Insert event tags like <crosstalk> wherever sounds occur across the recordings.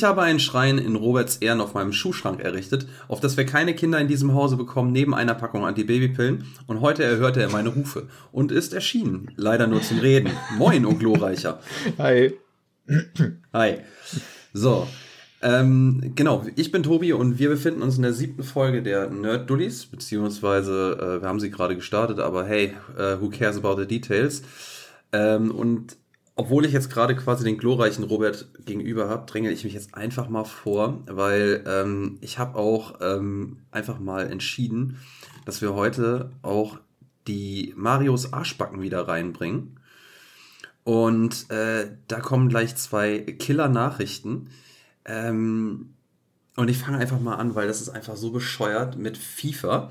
Ich habe einen Schrein in Roberts Ehren auf meinem Schuhschrank errichtet, auf das wir keine Kinder in diesem Hause bekommen, neben einer Packung Antibabypillen. Und heute erhörte er meine Rufe und ist erschienen. Leider nur zum Reden. Moin, O glorreicher. Hi. Hi. So. Ähm, genau, ich bin Tobi und wir befinden uns in der siebten Folge der Nerd Dullies, beziehungsweise äh, wir haben sie gerade gestartet, aber hey, äh, who cares about the details? Ähm, und obwohl ich jetzt gerade quasi den glorreichen Robert gegenüber habe, dränge ich mich jetzt einfach mal vor, weil ähm, ich habe auch ähm, einfach mal entschieden, dass wir heute auch die Marios Arschbacken wieder reinbringen. Und äh, da kommen gleich zwei Killer-Nachrichten. Ähm, und ich fange einfach mal an, weil das ist einfach so bescheuert mit FIFA.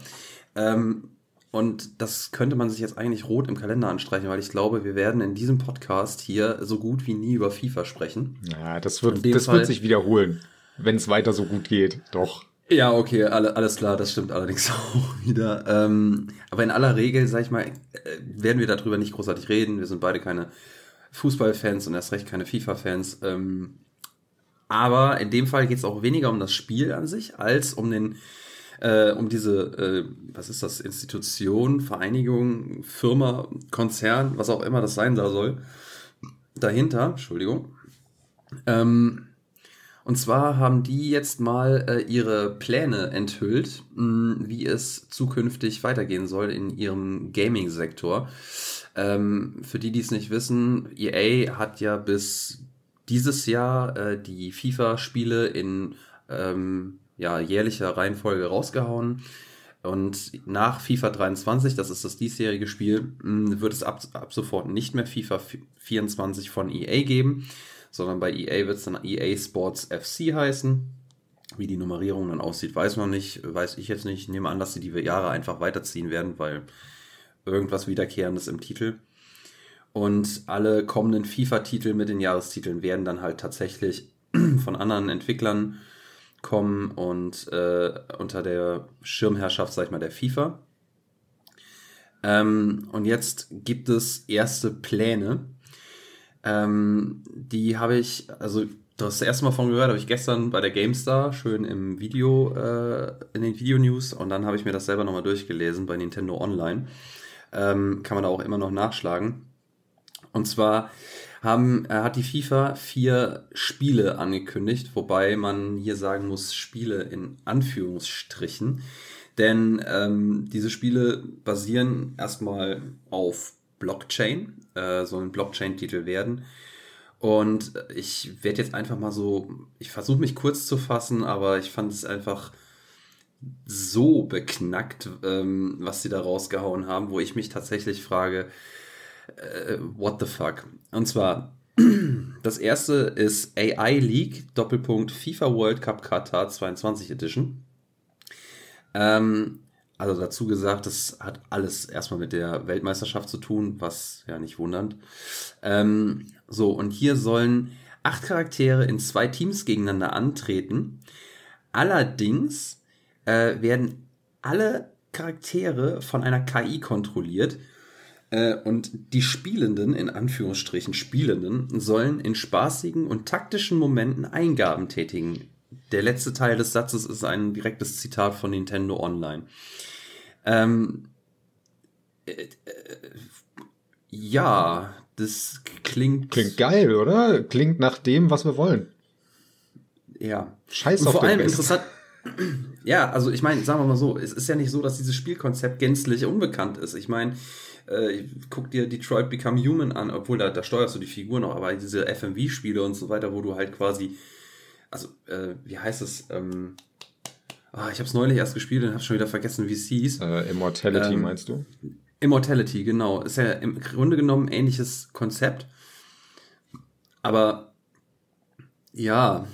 Ähm, und das könnte man sich jetzt eigentlich rot im Kalender anstreichen, weil ich glaube, wir werden in diesem Podcast hier so gut wie nie über FIFA sprechen. Ja, das wird, das Fall, wird sich wiederholen, wenn es weiter so gut geht. Doch. Ja, okay, alle, alles klar, das stimmt allerdings <laughs> auch wieder. Ähm, aber in aller Regel, sag ich mal, äh, werden wir darüber nicht großartig reden. Wir sind beide keine Fußballfans und erst recht keine FIFA-Fans. Ähm, aber in dem Fall geht es auch weniger um das Spiel an sich, als um den äh, um diese, äh, was ist das, Institution, Vereinigung, Firma, Konzern, was auch immer das sein soll, dahinter, Entschuldigung. Ähm, und zwar haben die jetzt mal äh, ihre Pläne enthüllt, mh, wie es zukünftig weitergehen soll in ihrem Gaming-Sektor. Ähm, für die, die es nicht wissen, EA hat ja bis dieses Jahr äh, die FIFA-Spiele in ähm, ja, jährlicher Reihenfolge rausgehauen. Und nach FIFA 23, das ist das diesjährige Spiel, hm, wird es ab, ab sofort nicht mehr FIFA 24 von EA geben, sondern bei EA wird es dann EA Sports FC heißen. Wie die Nummerierung dann aussieht, weiß man nicht, weiß ich jetzt nicht. Ich nehme an, dass sie die Jahre einfach weiterziehen werden, weil irgendwas Wiederkehrendes im Titel. Und alle kommenden FIFA-Titel mit den Jahrestiteln werden dann halt tatsächlich <clears throat> von anderen Entwicklern kommen und äh, unter der Schirmherrschaft, sag ich mal, der FIFA. Ähm, und jetzt gibt es erste Pläne. Ähm, die habe ich, also das erste Mal von gehört, habe ich gestern bei der GameStar schön im Video, äh, in den Video-News und dann habe ich mir das selber nochmal durchgelesen bei Nintendo Online. Ähm, kann man da auch immer noch nachschlagen. Und zwar haben, äh, hat die FIFA vier Spiele angekündigt, wobei man hier sagen muss, Spiele in Anführungsstrichen. Denn ähm, diese Spiele basieren erstmal auf Blockchain, äh, sollen Blockchain-Titel werden. Und ich werde jetzt einfach mal so, ich versuche mich kurz zu fassen, aber ich fand es einfach so beknackt, ähm, was sie da rausgehauen haben, wo ich mich tatsächlich frage, äh, what the fuck. Und zwar, <clears throat> das erste ist AI League, Doppelpunkt FIFA World Cup Qatar 22 Edition. Ähm, also dazu gesagt, das hat alles erstmal mit der Weltmeisterschaft zu tun, was ja nicht wundernd. Ähm, so, und hier sollen acht Charaktere in zwei Teams gegeneinander antreten. Allerdings äh, werden alle Charaktere von einer KI kontrolliert und die Spielenden, in Anführungsstrichen Spielenden, sollen in spaßigen und taktischen Momenten Eingaben tätigen. Der letzte Teil des Satzes ist ein direktes Zitat von Nintendo Online. Ähm, äh, äh, ja, das klingt. Klingt geil, oder? Klingt nach dem, was wir wollen. Ja. Scheiß und auf vor allem interessant. <clears throat> Ja, also ich meine, sagen wir mal so, es ist ja nicht so, dass dieses Spielkonzept gänzlich unbekannt ist. Ich meine, äh, guck dir Detroit Become Human an, obwohl da, da steuerst du die Figur noch, aber diese FMV-Spiele und so weiter, wo du halt quasi, also, äh, wie heißt es, ähm, oh, ich habe es neulich erst gespielt und habe schon wieder vergessen, wie es hieß. Äh, Immortality ähm, meinst du? Immortality, genau. Ist ja im Grunde genommen ein ähnliches Konzept. Aber ja,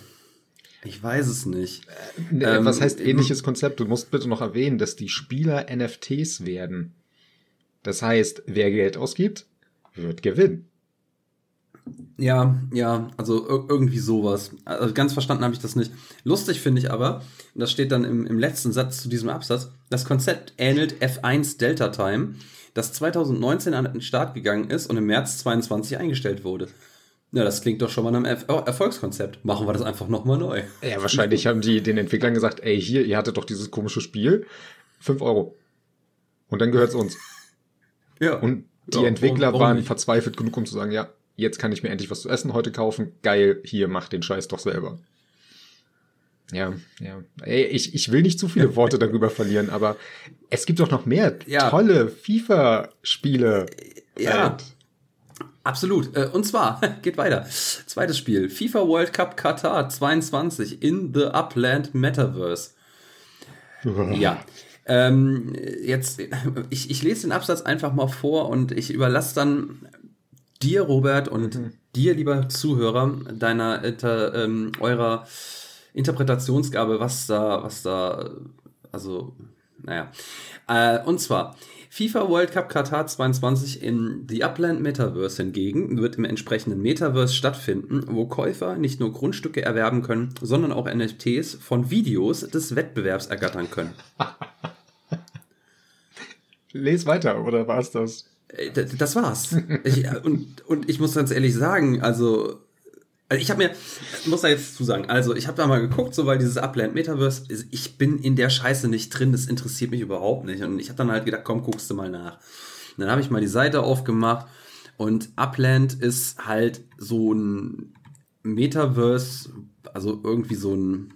ich weiß es nicht. Äh, ähm, was heißt ähnliches Konzept? Du musst bitte noch erwähnen, dass die Spieler NFTs werden. Das heißt, wer Geld ausgibt, wird gewinnen. Ja, ja, also irgendwie sowas. Also ganz verstanden habe ich das nicht. Lustig finde ich aber, und das steht dann im, im letzten Satz zu diesem Absatz, das Konzept ähnelt F1 Delta Time, das 2019 an den Start gegangen ist und im März 22 eingestellt wurde. Ja, das klingt doch schon mal nach einem oh, Erfolgskonzept. Machen wir das einfach nochmal neu. Ja, wahrscheinlich haben die den Entwicklern gesagt, ey, hier, ihr hattet doch dieses komische Spiel. 5 Euro. Und dann gehört's uns. Ja. Und die Ja, Entwickler warum waren nicht? verzweifelt genug, um zu sagen, ja, jetzt kann ich mir endlich was zu essen heute kaufen. Geil, hier, mach den Scheiß doch selber. Ja, ja. Ey, ich, ich will nicht zu viele <laughs> Worte darüber verlieren, aber es gibt doch noch mehr Ja. tolle FIFA-Spiele. Ja. Absolut. Äh, Und zwar, <laughs> geht weiter. Zweites Spiel. FIFA World Cup Qatar 22 in the Upland Metaverse. <laughs> Ja. Ähm, jetzt, ich, ich lese den Absatz einfach mal vor und ich überlasse dann dir, Robert, und dir, lieber Zuhörer, deiner inter, ähm, eurer Interpretationsgabe, was da, was da, also, naja. Äh, und zwar, FIFA World Cup Qatar 22 in The Upland Metaverse hingegen wird im entsprechenden Metaverse stattfinden, wo Käufer nicht nur Grundstücke erwerben können, sondern auch NFTs von Videos des Wettbewerbs ergattern können. <laughs> Les weiter, oder war's das? Äh, Das war's. Ich, und, und ich muss ganz ehrlich sagen, also, also ich habe mir, muss da jetzt zu sagen, also ich habe da mal geguckt, so weil dieses Upland Metaverse, ich bin in der Scheiße nicht drin, das interessiert mich überhaupt nicht. Und ich habe dann halt gedacht, komm, guckst du mal nach. Und dann habe ich mal die Seite aufgemacht und Upland ist halt so ein Metaverse, also irgendwie so ein,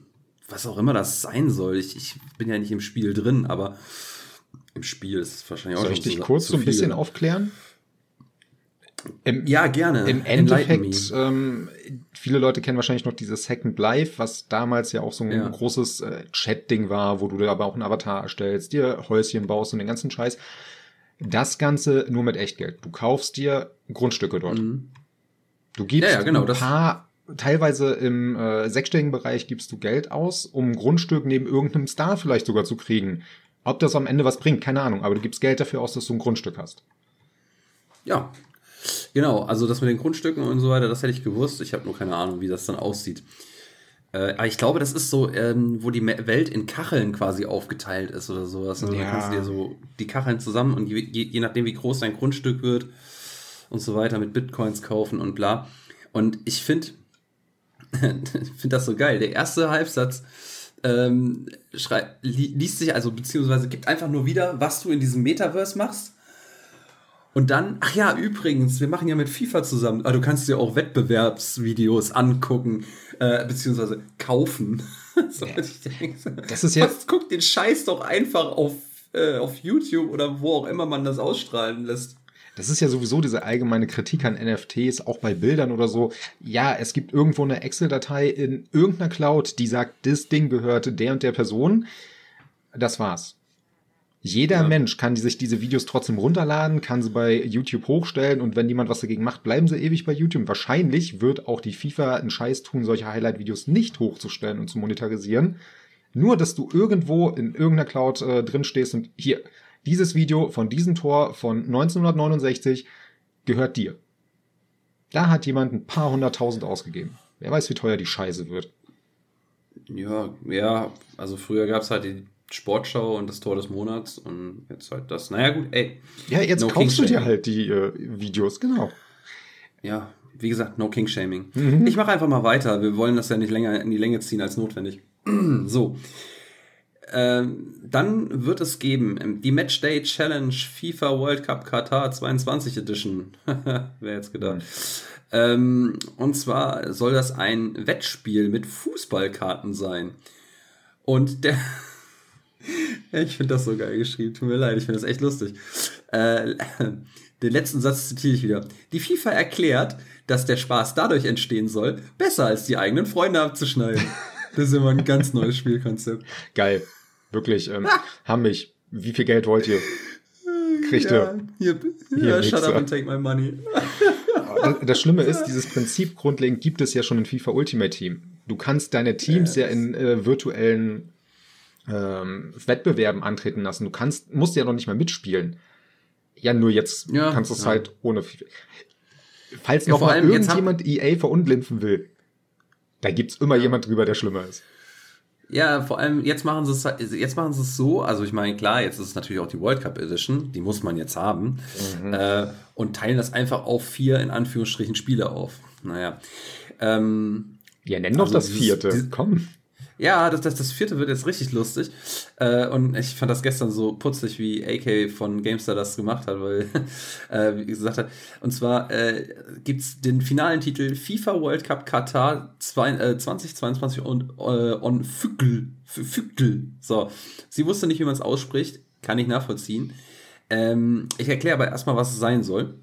was auch immer das sein soll. Ich, ich bin ja nicht im Spiel drin, aber im Spiel ist es wahrscheinlich auch Soll ich dich zu- kurz so ein bisschen aufklären? Im, Ja, gerne. Im Endeffekt, ähm, viele Leute kennen wahrscheinlich noch dieses Second Life, was damals ja auch so ein Ja. großes äh, Chat-Ding war, wo du dir aber auch einen Avatar erstellst, dir Häuschen baust und den ganzen Scheiß. Das Ganze nur mit Echtgeld. Du kaufst dir Grundstücke dort. Mhm. Du gibst Ja, ja, genau, ein paar, teilweise im äh, sechsstelligen Bereich gibst du Geld aus, um ein Grundstück neben irgendeinem Star vielleicht sogar zu kriegen. Ob das am Ende was bringt, keine Ahnung, aber du gibst Geld dafür aus, dass du ein Grundstück hast. Ja, genau. Also das mit den Grundstücken und so weiter, das hätte ich gewusst. Ich habe nur keine Ahnung, wie das dann aussieht. Äh, aber ich glaube, das ist so, ähm, wo die Welt in Kacheln quasi aufgeteilt ist oder sowas. Also Ja. da kannst du dir so die Kacheln zusammen und je, je, je nachdem, wie groß dein Grundstück wird und so weiter, mit Bitcoins kaufen und bla. Und ich finde <laughs> finde das so geil. Der erste Halbsatz ähm, schrei- li liest sich also, beziehungsweise gibt einfach nur wieder, was du in diesem Metaverse machst. Und dann, ach ja, übrigens, wir machen ja mit FIFA zusammen. Ah, du kannst dir auch Wettbewerbsvideos angucken, äh, beziehungsweise kaufen. <laughs> so, Ja. ich denke, so, Das ist ja- was, guck den Scheiß doch einfach auf, äh, auf YouTube oder wo auch immer man das ausstrahlen lässt. Das ist ja sowieso diese allgemeine Kritik an NFTs, auch bei Bildern oder so. Ja, es gibt irgendwo eine Excel-Datei in irgendeiner Cloud, die sagt, das Ding gehört der und der Person. Das war's. Jeder Ja. Mensch kann sich diese Videos trotzdem runterladen, kann sie bei YouTube hochstellen und wenn jemand was dagegen macht, bleiben sie ewig bei YouTube. Wahrscheinlich wird auch die FIFA einen Scheiß tun, solche Highlight-Videos nicht hochzustellen und zu monetarisieren. Nur, dass du irgendwo in irgendeiner Cloud äh, drin stehst und hier, dieses Video von diesem Tor von 1969 gehört dir. Da hat jemand ein paar hunderttausend ausgegeben. Wer weiß, wie teuer die Scheiße wird. Ja, ja, also früher gab es halt die Sportschau und das Tor des Monats und jetzt halt das. Naja, gut, ey. Ja, jetzt No kaufst du King dir Shaming. halt die äh, Videos, genau. Ja, wie gesagt, no King Shaming. Mhm. Ich mache einfach mal weiter. Wir wollen das ja nicht länger in die Länge ziehen als notwendig. <clears throat> so. Ähm, dann wird es geben ähm, die Matchday Challenge FIFA World Cup Qatar 22 Edition. <laughs> Wer jetzt gedacht. Ähm, und zwar soll das ein Wettspiel mit Fußballkarten sein. Und der. <laughs> ich finde das so geil geschrieben. Tut mir leid, ich finde das echt lustig. Äh, den letzten Satz zitiere ich wieder. Die FIFA erklärt, dass der Spaß dadurch entstehen soll, besser als die eigenen Freunde abzuschneiden. Das ist immer ein ganz neues Spielkonzept. Geil. Wirklich, ähm, haben mich. Wie viel Geld wollt ihr? Kriegt Ja, ihr. hier, Hier, ja, shut up and take my money. Das, das Schlimme ist, dieses Prinzip grundlegend gibt es ja schon in FIFA Ultimate Team. Du kannst deine Teams ja, in äh, virtuellen ähm, Wettbewerben antreten lassen. Du kannst, musst ja noch nicht mal mitspielen. Ja, nur jetzt Ja, kannst du es ja. halt ohne FIFA. Falls Ja, noch mal irgendjemand EA verunglimpfen will, da gibt's immer jemand drüber, der schlimmer ist. Ja, vor allem jetzt machen sie es halt, jetzt machen sie es so, also ich meine, klar, jetzt ist es natürlich auch die World Cup Edition, die muss man jetzt haben, mhm. äh, und teilen das einfach auf vier, in Anführungsstrichen, Spiele auf. Naja. Ähm, ja, nenn doch also das vierte. Dieses, Komm. Ja, das, das, das vierte wird jetzt richtig lustig. Äh, und ich fand das gestern so putzig, wie AK von GameStar das gemacht hat, weil, <laughs> äh, wie gesagt hat, und zwar äh, gibt es den finalen Titel FIFA World Cup Katar zwei, äh, 2022 und äh, on Fückel. Fückel. So. Sie wusste nicht, wie man es ausspricht. Kann ich nachvollziehen. Ähm, ich erkläre aber erstmal, was es sein soll.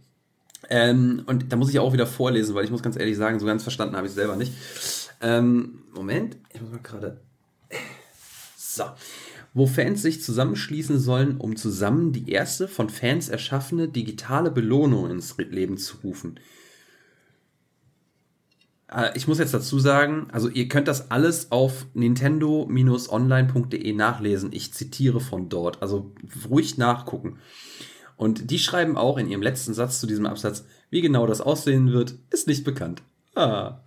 Ähm, und da muss ich auch wieder vorlesen, weil ich muss ganz ehrlich sagen, so ganz verstanden habe ich es selber nicht. Ähm, Moment, ich muss mal gerade. So. Wo Fans sich zusammenschließen sollen, um zusammen die erste von Fans erschaffene digitale Belohnung ins Leben zu rufen. Äh, ich muss jetzt dazu sagen, also ihr könnt das alles auf nintendo-online.de nachlesen. Ich zitiere von dort, also ruhig nachgucken. Und die schreiben auch in ihrem letzten Satz zu diesem Absatz, wie genau das aussehen wird, ist nicht bekannt. Ah,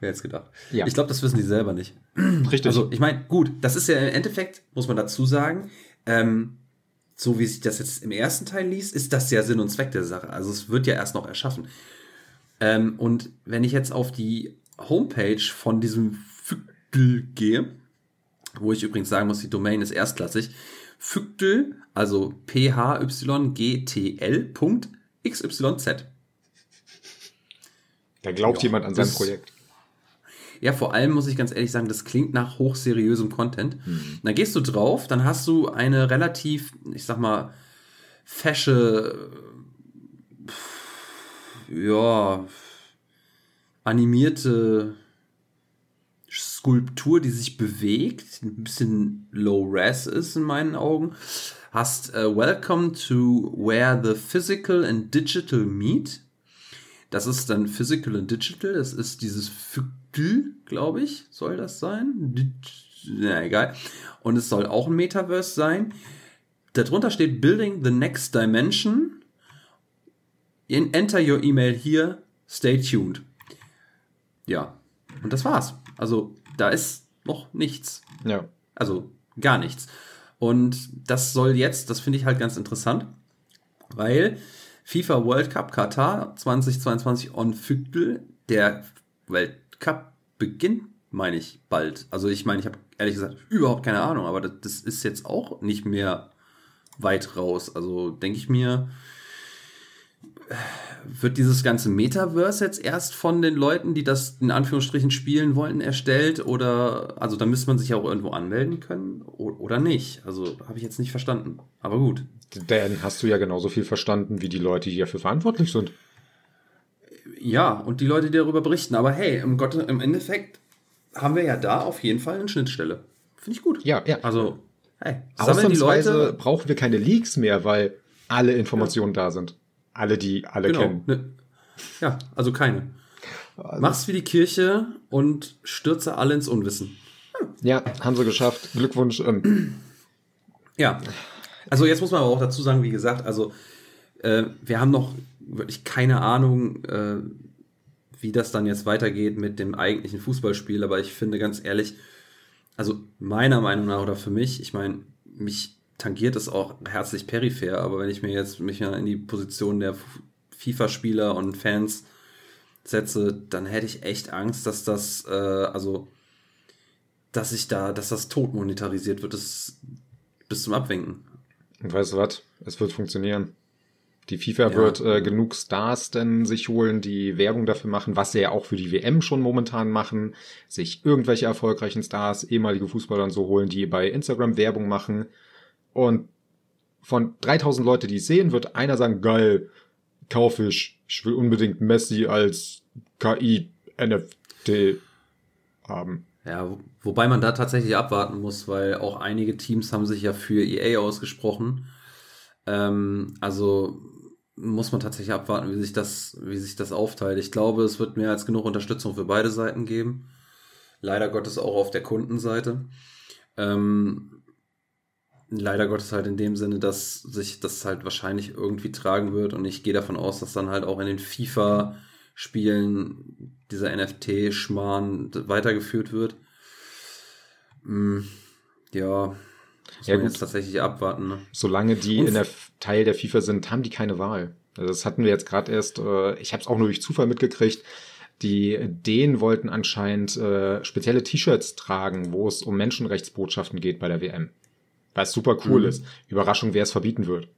wer hätte gedacht. Ja. Ich glaube, das wissen die selber nicht. Richtig. Also, ich meine, gut, das ist ja im Endeffekt, muss man dazu sagen, ähm, so wie sich das jetzt im ersten Teil liest, ist das ja Sinn und Zweck der Sache. Also, es wird ja erst noch erschaffen. Ähm, und wenn ich jetzt auf die Homepage von diesem Fügtel gehe, wo ich übrigens sagen muss, die Domain ist erstklassig, Fügtel, also phygtl.xyz. Da glaubt ja, jemand an sein Projekt. Ja, vor allem muss ich ganz ehrlich sagen, das klingt nach hochseriösem Content. Hm. Dann gehst du drauf, dann hast du eine relativ, ich sag mal, fesche, ja, animierte Skulptur, die sich bewegt, ein bisschen low-res ist in meinen Augen. Hast uh, Welcome to Where the Physical and Digital Meet. Das ist dann Physical and Digital. Das ist dieses Fygl, glaube ich, soll das sein. Na, egal. Und es soll auch ein Metaverse sein. Darunter steht Building the Next Dimension. In, enter your email here. Stay tuned. Ja. Und das war's. Also, da ist noch nichts. Ja. Also, gar nichts. Und das soll jetzt, das finde ich halt ganz interessant, weil FIFA World Cup Katar 2022 on Fügtel. Der Weltcup beginnt, meine ich, bald. Also ich meine, ich habe ehrlich gesagt überhaupt keine Ahnung, aber das, das ist jetzt auch nicht mehr weit raus. Also denke ich mir, wird dieses ganze Metaverse jetzt erst von den Leuten, die das in Anführungsstrichen spielen wollten, erstellt? Oder, also da müsste man sich ja auch irgendwo anmelden können oder nicht? Also habe ich jetzt nicht verstanden. Aber gut. Dann hast du ja genauso viel verstanden wie die Leute, die dafür verantwortlich sind. Ja, und die Leute, die darüber berichten. Aber hey, im, Gott, im Endeffekt haben wir ja da auf jeden Fall eine Schnittstelle. Finde ich gut. Ja, ja. Also, hey, Ausnahmsweise die Leute brauchen wir keine Leaks mehr, weil alle Informationen ja. da sind. Alle, die alle genau. kennen. Ne, ja, also keine. Also. Mach's wie die Kirche und stürze alle ins Unwissen. Ja, haben sie geschafft. Glückwunsch. Ähm. Ja. Also jetzt muss man aber auch dazu sagen, wie gesagt, also äh, wir haben noch wirklich keine Ahnung, äh, wie das dann jetzt weitergeht mit dem eigentlichen Fußballspiel, aber ich finde ganz ehrlich, also meiner Meinung nach oder für mich, ich meine, mich tangiert es auch herzlich peripher, aber wenn ich mir jetzt mich in die Position der FIFA-Spieler und Fans setze, dann hätte ich echt Angst, dass das, äh, also, dass ich da, dass das tot monetarisiert wird, das, bis zum Abwinken. Und weißt du was? Es wird funktionieren. Die FIFA ja. wird äh, genug Stars denn sich holen, die Werbung dafür machen, was sie ja auch für die WM schon momentan machen, sich irgendwelche erfolgreichen Stars, ehemalige Fußballer und so holen, die bei Instagram Werbung machen und von 3000 Leute, die es sehen, wird einer sagen, geil, kaufe ich, ich will unbedingt Messi als KI-NFT haben. Ja, wobei man da tatsächlich abwarten muss, weil auch einige Teams haben sich ja für EA ausgesprochen. Ähm, also muss man tatsächlich abwarten, wie sich das, wie sich das aufteilt. Ich glaube, es wird mehr als genug Unterstützung für beide Seiten geben. Leider Gottes auch auf der Kundenseite. Ähm, leider Gottes halt in dem Sinne, dass sich das halt wahrscheinlich irgendwie tragen wird und ich gehe davon aus, dass dann halt auch in den FIFA-Spielen dieser NFT-Schmarrn weitergeführt wird. Mm, ja, muss Ja, man gut. jetzt tatsächlich abwarten. Ne? Solange die Und- in der Teil der FIFA sind, haben die keine Wahl. Also das hatten wir jetzt gerade erst, äh, ich habe es auch nur durch Zufall mitgekriegt, die Dänen wollten anscheinend äh, spezielle T-Shirts tragen, wo es um Menschenrechtsbotschaften geht bei der WM. Was super cool Mhm. ist. Überraschung, wer es verbieten wird.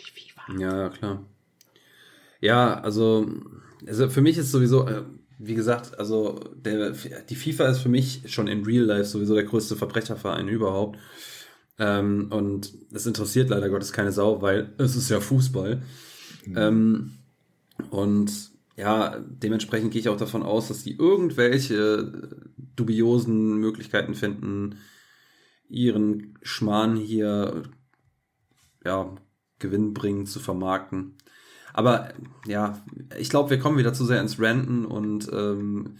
Die FIFA. Ja, klar. Ja, also, also für mich ist sowieso, äh, wie gesagt, also der, die FIFA ist für mich schon in Real Life sowieso der größte Verbrecherverein überhaupt. Ähm, und es interessiert leider Gottes keine Sau, weil es ist ja Fußball. Ähm, und ja, dementsprechend gehe ich auch davon aus, dass die irgendwelche dubiosen Möglichkeiten finden, ihren Schmarrn hier ja, gewinnbringend zu vermarkten. Aber ja, ich glaube, wir kommen wieder zu sehr ins Ranten und ähm,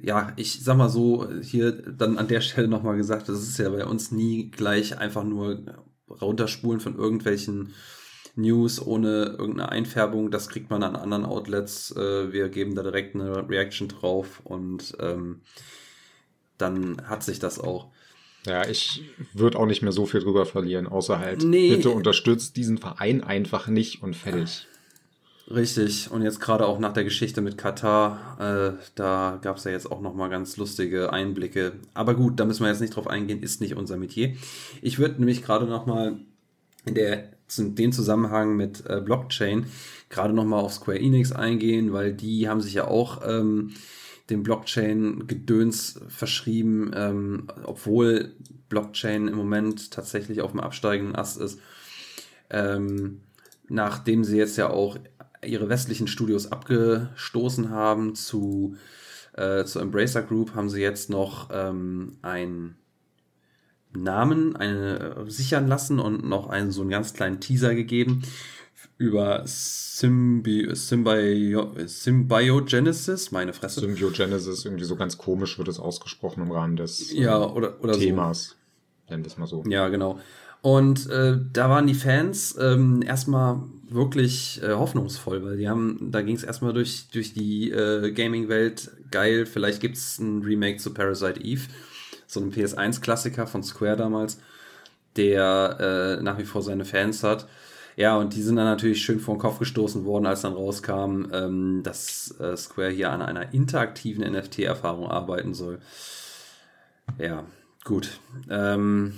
ja, ich sag mal so, hier dann an der Stelle nochmal gesagt, das ist ja bei uns nie gleich einfach nur runterspulen von irgendwelchen News ohne irgendeine Einfärbung. Das kriegt man an anderen Outlets. Äh, wir geben da direkt eine Reaction drauf und ähm, dann hat sich das auch. Ja, ich würde auch nicht mehr so viel drüber verlieren, außer halt, Nee. bitte unterstützt diesen Verein einfach nicht und fertig. Richtig, und jetzt gerade auch nach der Geschichte mit Katar, äh, da gab es ja jetzt auch nochmal ganz lustige Einblicke. Aber gut, da müssen wir jetzt nicht drauf eingehen, ist nicht unser Metier. Ich würde nämlich gerade nochmal in der, in dem Zusammenhang mit äh, Blockchain gerade nochmal auf Square Enix eingehen, weil die haben sich ja auch ähm, dem Blockchain-Gedöns verschrieben, ähm, obwohl Blockchain im Moment tatsächlich auf dem absteigenden Ast ist. Ähm, nachdem sie jetzt ja auch ihre westlichen Studios abgestoßen haben zu, äh, zur Embracer Group, haben sie jetzt noch ähm, einen Namen eine, äh, sichern lassen und noch einen so einen ganz kleinen Teaser gegeben über Symbi Symbio Symbiogenesis, meine Fresse. Symbiogenesis, irgendwie so ganz komisch wird es ausgesprochen im Rahmen des äh, ja, oder, oder so. Themas. Nennen wir es mal so. Ja, genau. Und äh, da waren die Fans ähm, erstmal wirklich äh, hoffnungsvoll, weil die haben, da ging es erstmal durch, durch die äh, Gaming-Welt, geil, vielleicht gibt es ein Remake zu Parasite Eve, so ein PS1-Klassiker von Square damals, der äh, nach wie vor seine Fans hat. Ja, und die sind dann natürlich schön vor den Kopf gestoßen worden, als dann rauskam, ähm, dass äh, Square hier an einer interaktiven NFT-Erfahrung arbeiten soll. Ja, gut. Ähm,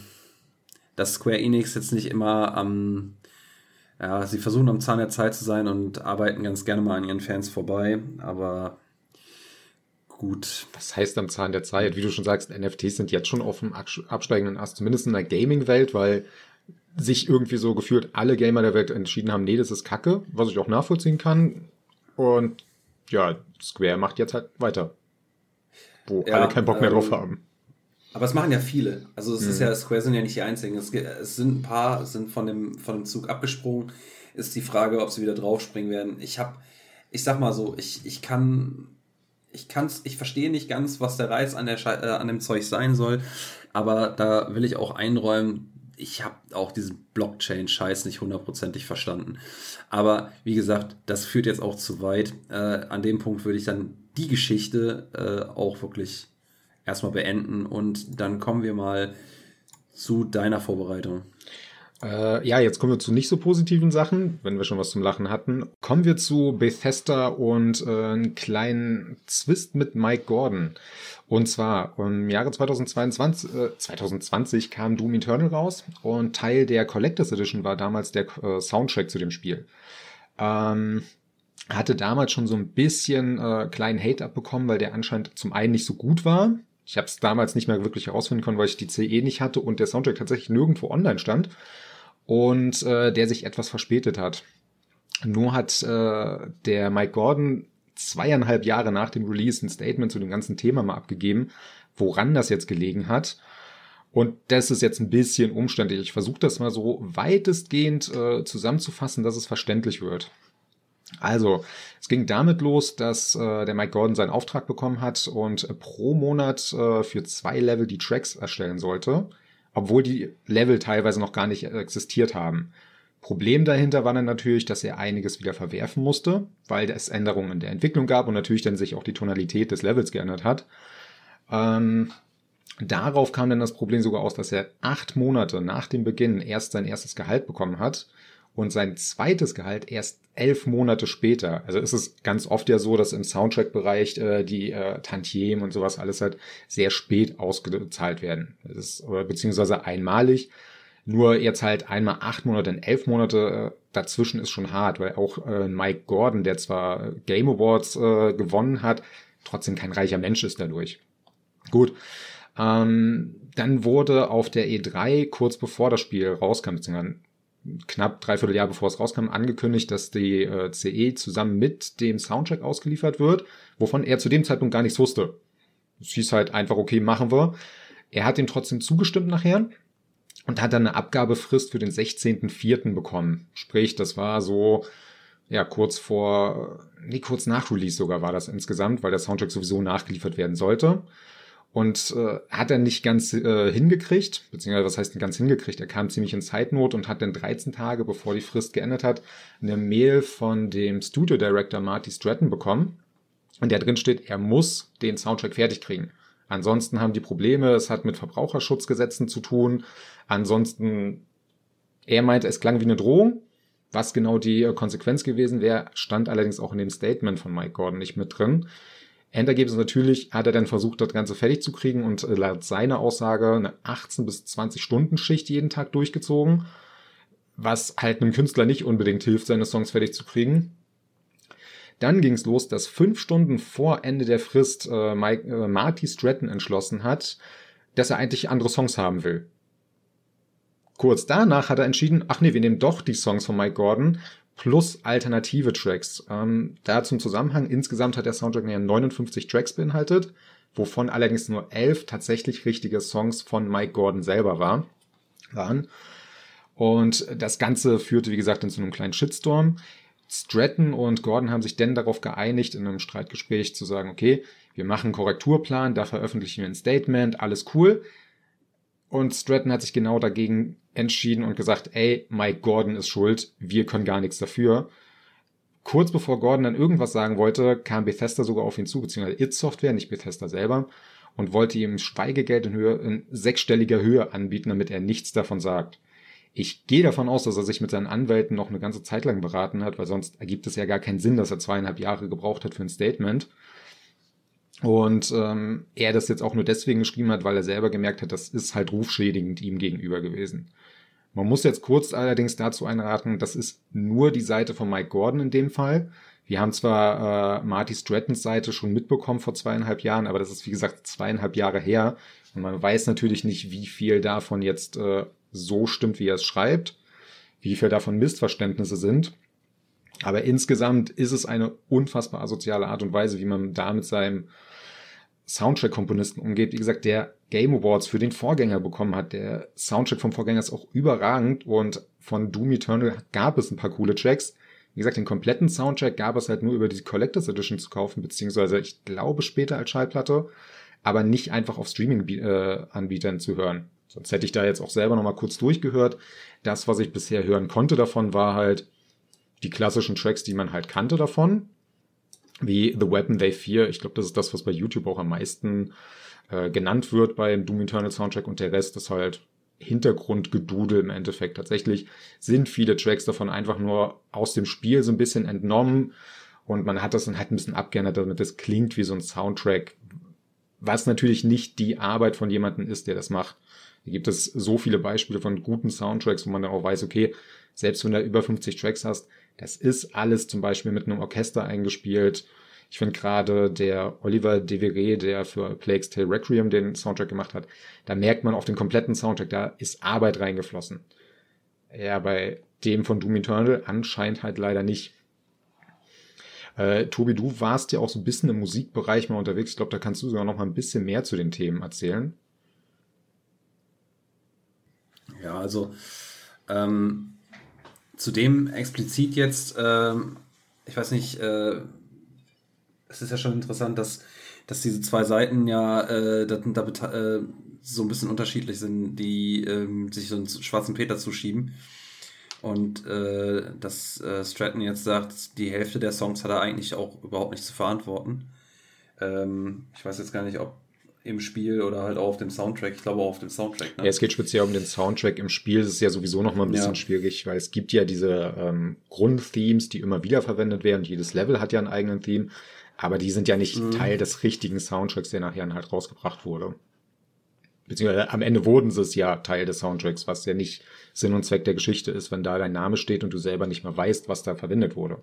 dass Square Enix jetzt nicht immer am, ja, sie versuchen am Zahn der Zeit zu sein und arbeiten ganz gerne mal an ihren Fans vorbei, aber gut. Was heißt am Zahn der Zeit? Wie du schon sagst, NFTs sind jetzt schon auf dem absteigenden Ast, zumindest in der Gaming-Welt, weil sich irgendwie so gefühlt alle Gamer der Welt entschieden haben, nee, das ist Kacke, was ich auch nachvollziehen kann. Und ja, Square macht jetzt halt weiter. Wo Ja, alle keinen Bock mehr ähm, drauf haben. Aber es machen ja viele. Also es ist Mhm. ja, Square sind ja nicht die einzigen. Es, es sind ein paar, sind von dem, von dem Zug abgesprungen. Ist die Frage, ob sie wieder draufspringen werden. Ich habe, ich sag mal so, ich, ich kann, ich kann's, ich verstehe nicht ganz, was der Reiz an, der Schei- äh, an dem Zeug sein soll. Aber da will ich auch einräumen, ich habe auch diesen Blockchain-Scheiß nicht hundertprozentig verstanden. Aber wie gesagt, das führt jetzt auch zu weit. Äh, an dem Punkt würde ich dann die Geschichte äh, auch wirklich erstmal beenden und dann kommen wir mal zu deiner Vorbereitung. Äh, ja, jetzt kommen wir zu nicht so positiven Sachen, wenn wir schon was zum Lachen hatten. Kommen wir zu Bethesda und äh, einen kleinen Zwist mit Mike Gordon. Und zwar im Jahre 2022, äh, 2020 kam Doom Eternal raus und Teil der Collectors Edition war damals der äh, Soundtrack zu dem Spiel. Ähm, hatte damals schon so ein bisschen äh, kleinen Hate abbekommen, weil der anscheinend zum einen nicht so gut war. Ich habe es damals nicht mehr wirklich herausfinden können, weil ich die CE nicht hatte und der Soundtrack tatsächlich nirgendwo online stand und äh, der sich etwas verspätet hat. Nur hat äh, der Mike Gordon zweieinhalb Jahre nach dem Release ein Statement zu dem ganzen Thema mal abgegeben, woran das jetzt gelegen hat. Und das ist jetzt ein bisschen umständlich. Ich versuche das mal so weitestgehend äh, zusammenzufassen, dass es verständlich wird. Also, es ging damit los, dass äh, der Mike Gordon seinen Auftrag bekommen hat und äh, pro Monat äh, für zwei Level die Tracks erstellen sollte, obwohl die Level teilweise noch gar nicht existiert haben. Problem dahinter war dann natürlich, dass er einiges wieder verwerfen musste, weil es Änderungen in der Entwicklung gab und natürlich dann sich auch die Tonalität des Levels geändert hat. Ähm, Darauf kam dann das Problem sogar aus, dass er acht Monate nach dem Beginn erst sein erstes Gehalt bekommen hat und sein zweites Gehalt erst elf Monate später. Also ist es ganz oft ja so, dass im Soundtrack-Bereich äh, die äh, Tantiemen und sowas alles halt sehr spät ausgezahlt werden. Das ist, oder beziehungsweise einmalig. Nur jetzt halt einmal acht Monate in elf Monate äh, dazwischen ist schon hart, weil auch äh, Mike Gordon, der zwar Game Awards äh, gewonnen hat, trotzdem kein reicher Mensch ist dadurch. Gut. Ähm, dann wurde auf der E3 kurz bevor das Spiel rauskam, beziehungsweise knapp dreiviertel Jahr bevor es rauskam, angekündigt, dass die äh, CE zusammen mit dem Soundtrack ausgeliefert wird, wovon er zu dem Zeitpunkt gar nichts wusste. Es hieß halt einfach, okay, machen wir. Er hat dem trotzdem zugestimmt nachher und hat dann eine Abgabefrist für den 16.04. bekommen. Sprich, das war so, ja, kurz vor, nee, kurz nach Release sogar war das insgesamt, weil der Soundtrack sowieso nachgeliefert werden sollte. Und äh, hat er nicht ganz äh, hingekriegt, beziehungsweise was heißt ganz hingekriegt? Er kam ziemlich in Zeitnot und hat dann 13 Tage, bevor die Frist geendet hat, eine Mail von dem Studio Director Marty Stratton bekommen. Und der drin steht, er muss den Soundtrack fertig kriegen. Ansonsten haben die Probleme, es hat mit Verbraucherschutzgesetzen zu tun. Ansonsten, er meinte, es klang wie eine Drohung. Was genau die äh, Konsequenz gewesen wäre, stand allerdings auch in dem Statement von Mike Gordon nicht mit drin. Endergebnis natürlich hat er dann versucht, das Ganze fertig zu kriegen und äh, laut seiner Aussage eine 18 bis 20 Stunden Schicht jeden Tag durchgezogen, was halt einem Künstler nicht unbedingt hilft, seine Songs fertig zu kriegen. Dann ging es los, dass fünf Stunden vor Ende der Frist äh, Mike, äh, Marty Stratton entschlossen hat, dass er eigentlich andere Songs haben will. Kurz danach hat er entschieden, ach nee, wir nehmen doch die Songs von Mike Gordon plus alternative Tracks. Ähm, da zum Zusammenhang, insgesamt hat der Soundtrack 59 Tracks beinhaltet, wovon allerdings nur elf tatsächlich richtige Songs von Mike Gordon selber war, waren. Und das Ganze führte, wie gesagt, in so einem kleinen Shitstorm. Stratton und Gordon haben sich denn darauf geeinigt, in einem Streitgespräch zu sagen, okay, wir machen einen Korrekturplan, da veröffentlichen wir ein Statement, alles cool. Und Stratton hat sich genau dagegen entschieden und gesagt, ey, Mike Gordon ist schuld, wir können gar nichts dafür. Kurz bevor Gordon dann irgendwas sagen wollte, kam Bethesda sogar auf ihn zu, beziehungsweise It Software, nicht Bethesda selber, und wollte ihm Schweigegeld in Höhe, in sechsstelliger Höhe anbieten, damit er nichts davon sagt. Ich gehe davon aus, dass er sich mit seinen Anwälten noch eine ganze Zeit lang beraten hat, weil sonst ergibt es ja gar keinen Sinn, dass er zweieinhalb Jahre gebraucht hat für ein Statement. Und ähm, er das jetzt auch nur deswegen geschrieben hat, weil er selber gemerkt hat, das ist halt rufschädigend ihm gegenüber gewesen. Man muss jetzt kurz allerdings dazu einraten, das ist nur die Seite von Mike Gordon in dem Fall. Wir haben zwar äh, Marty Strattons Seite schon mitbekommen vor zweieinhalb Jahren, aber das ist wie gesagt zweieinhalb Jahre her. Und man weiß natürlich nicht, wie viel davon jetzt äh, so stimmt, wie er es schreibt, wie viel davon Missverständnisse sind. Aber insgesamt ist es eine unfassbar asoziale Art und Weise, wie man da mit seinem Soundtrack-Komponisten umgeht. Wie gesagt, der Game Awards für den Vorgänger bekommen hat. Der Soundtrack vom Vorgänger ist auch überragend und von Doom Eternal gab es ein paar coole Tracks. Wie gesagt, den kompletten Soundtrack gab es halt nur über die Collectors Edition zu kaufen, beziehungsweise ich glaube später als Schallplatte, aber nicht einfach auf Streaming-Anbietern äh, zu hören. Sonst hätte ich da jetzt auch selber nochmal kurz durchgehört. Das, was ich bisher hören konnte davon, war halt die klassischen Tracks, die man halt kannte davon wie The Weapon Day 4. Ich glaube, das ist das, was bei YouTube auch am meisten äh, genannt wird beim Doom Eternal Soundtrack und der Rest ist halt Hintergrundgedudel im Endeffekt. Tatsächlich sind viele Tracks davon einfach nur aus dem Spiel so ein bisschen entnommen und man hat das dann halt ein bisschen abgeändert, damit es klingt wie so ein Soundtrack, was natürlich nicht die Arbeit von jemandem ist, der das macht. Hier gibt es so viele Beispiele von guten Soundtracks, wo man dann auch weiß, okay, selbst wenn du über 50 Tracks hast, das ist alles zum Beispiel mit einem Orchester eingespielt. Ich finde gerade der Oliver Deveré, der für Plague's Tale Requiem den Soundtrack gemacht hat, da merkt man auf den kompletten Soundtrack, da ist Arbeit reingeflossen. Ja, bei dem von Doom Eternal anscheinend halt leider nicht. Äh, Tobi, du warst ja auch so ein bisschen im Musikbereich mal unterwegs. Ich glaube, da kannst du sogar noch mal ein bisschen mehr zu den Themen erzählen. Ja, also ähm, Zudem explizit jetzt, ähm, ich weiß nicht, äh, es ist ja schon interessant, dass, dass diese zwei Seiten ja äh, da, da äh, so ein bisschen unterschiedlich sind, die ähm, sich so einen schwarzen Peter zuschieben. Und äh, dass äh, Stratton jetzt sagt, die Hälfte der Songs hat er eigentlich auch überhaupt nicht zu verantworten. Ähm, ich weiß jetzt gar nicht, ob im Spiel oder halt auch auf dem Soundtrack. Ich glaube auch auf dem Soundtrack. Ne? Ja, es geht speziell um den Soundtrack im Spiel. Das ist ja sowieso noch mal ein bisschen ja. schwierig, weil es gibt ja diese ähm, Grundthemes, die immer wieder verwendet werden. Jedes Level hat ja einen eigenen Theme. Aber die sind ja nicht mhm. Teil des richtigen Soundtracks, der nachher halt rausgebracht wurde. Beziehungsweise am Ende wurden sie es ja Teil des Soundtracks, was ja nicht Sinn und Zweck der Geschichte ist, wenn da dein Name steht und du selber nicht mehr weißt, was da verwendet wurde.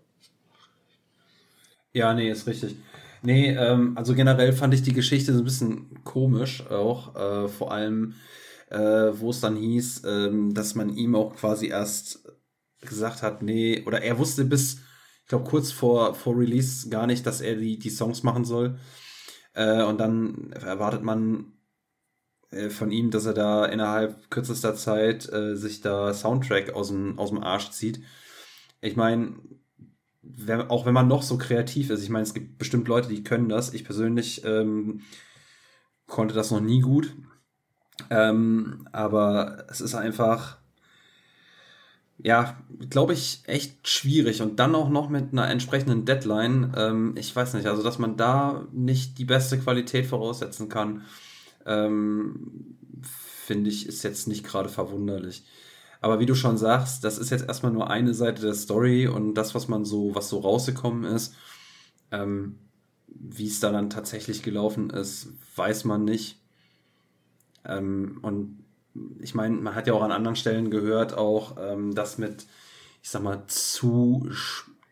Ja, nee, ist richtig. Nee, ähm, also generell fand ich die Geschichte so ein bisschen komisch auch. Äh, vor allem, äh, wo es dann hieß, ähm, dass man ihm auch quasi erst gesagt hat, nee, oder er wusste bis, ich glaube, kurz vor, vor Release gar nicht, dass er die, die Songs machen soll. Äh, und dann erwartet man äh, von ihm, dass er da innerhalb kürzester Zeit äh, sich da Soundtrack aus dem, aus dem Arsch zieht. Ich meine, wenn, auch wenn man noch so kreativ ist, ich meine, es gibt bestimmt Leute, die können das. Ich persönlich ähm, konnte das noch nie gut. Ähm, aber es ist einfach, ja, glaube ich, echt schwierig. Und dann auch noch mit einer entsprechenden Deadline. Ähm, ich weiß nicht, also dass man da nicht die beste Qualität voraussetzen kann, ähm, finde ich, ist jetzt nicht gerade verwunderlich. Aber wie du schon sagst, das ist jetzt erstmal nur eine Seite der Story und das, was man so, was so rausgekommen ist, ähm, wie es da dann tatsächlich gelaufen ist, weiß man nicht. Ähm, und ich meine, man hat ja auch an anderen Stellen gehört, auch ähm, dass mit, ich sag mal, zu